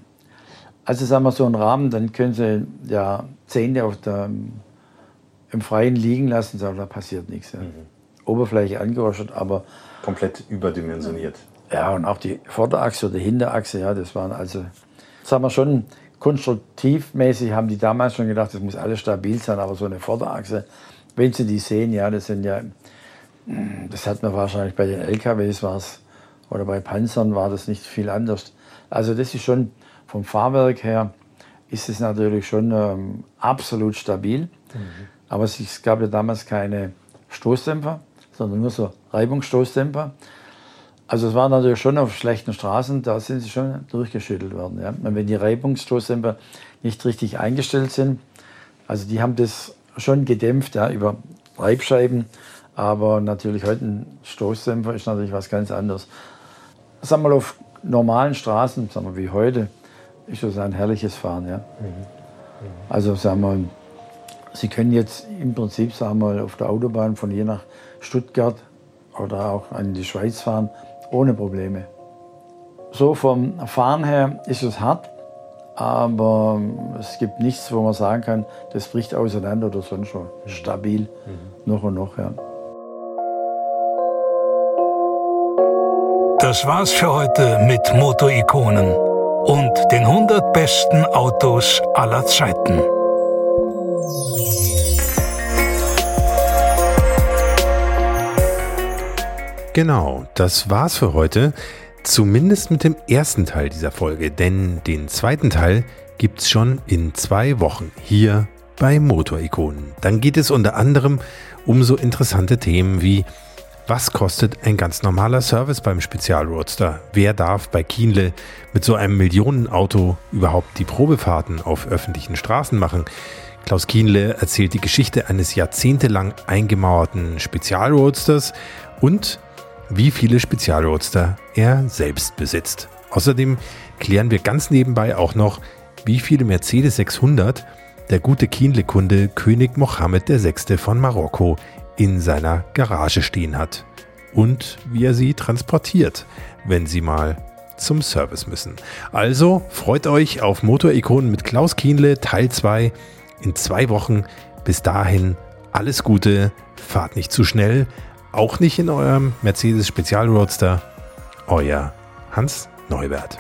Also sagen wir so ein Rahmen, dann können Sie ja Zähne auf der im Freien liegen lassen, da passiert nichts. Ja. Mhm. Oberfläche angerostet, aber. Komplett überdimensioniert. Ja, und auch die Vorderachse oder Hinterachse, ja, das waren also, sagen wir schon, konstruktivmäßig haben die damals schon gedacht, das muss alles stabil sein, aber so eine Vorderachse, wenn Sie die sehen, ja, das sind ja, das hat man wahrscheinlich bei den LKWs war es, oder bei Panzern war das nicht viel anders. Also das ist schon vom Fahrwerk her, ist es natürlich schon ähm, absolut stabil. Mhm. Aber es gab ja damals keine Stoßdämpfer, sondern nur so Reibungsstoßdämpfer. Also es war natürlich schon auf schlechten Straßen, da sind sie schon durchgeschüttelt worden. Ja. Und wenn die Reibungsstoßdämpfer nicht richtig eingestellt sind, also die haben das schon gedämpft ja, über Reibscheiben, aber natürlich heute ein Stoßdämpfer ist natürlich was ganz anderes. Sagen wir mal auf normalen Straßen, sagen wir wie heute, ist das ein herrliches Fahren. Ja. Mhm. Mhm. Also sagen wir Sie können jetzt im Prinzip, sagen wir mal, auf der Autobahn von hier nach Stuttgart oder auch in die Schweiz fahren, ohne Probleme. So vom Fahren her ist es hart, aber es gibt nichts, wo man sagen kann, das bricht auseinander oder sonst was. Mhm. Stabil, mhm. noch und noch, ja. Das war's für heute mit Motorikonen und den 100 besten Autos aller Zeiten. Genau, das war's für heute. Zumindest mit dem ersten Teil dieser Folge, denn den zweiten Teil gibt's schon in zwei Wochen hier bei Motorikonen. Dann geht es unter anderem um so interessante Themen wie was kostet ein ganz normaler Service beim Spezialroadster? Wer darf bei Kienle mit so einem Millionenauto überhaupt die Probefahrten auf öffentlichen Straßen machen? Klaus Kienle erzählt die Geschichte eines jahrzehntelang eingemauerten Spezialroadsters und wie viele Spezialroadster er selbst besitzt. Außerdem klären wir ganz nebenbei auch noch, wie viele Mercedes 600 der gute Kienle-Kunde König Mohammed VI. von Marokko in seiner Garage stehen hat und wie er sie transportiert, wenn sie mal zum Service müssen. Also freut euch auf Motorikonen mit Klaus Kienle Teil 2 in zwei Wochen. Bis dahin alles Gute, fahrt nicht zu schnell, auch nicht in eurem Mercedes Spezial Roadster. Euer Hans Neubert.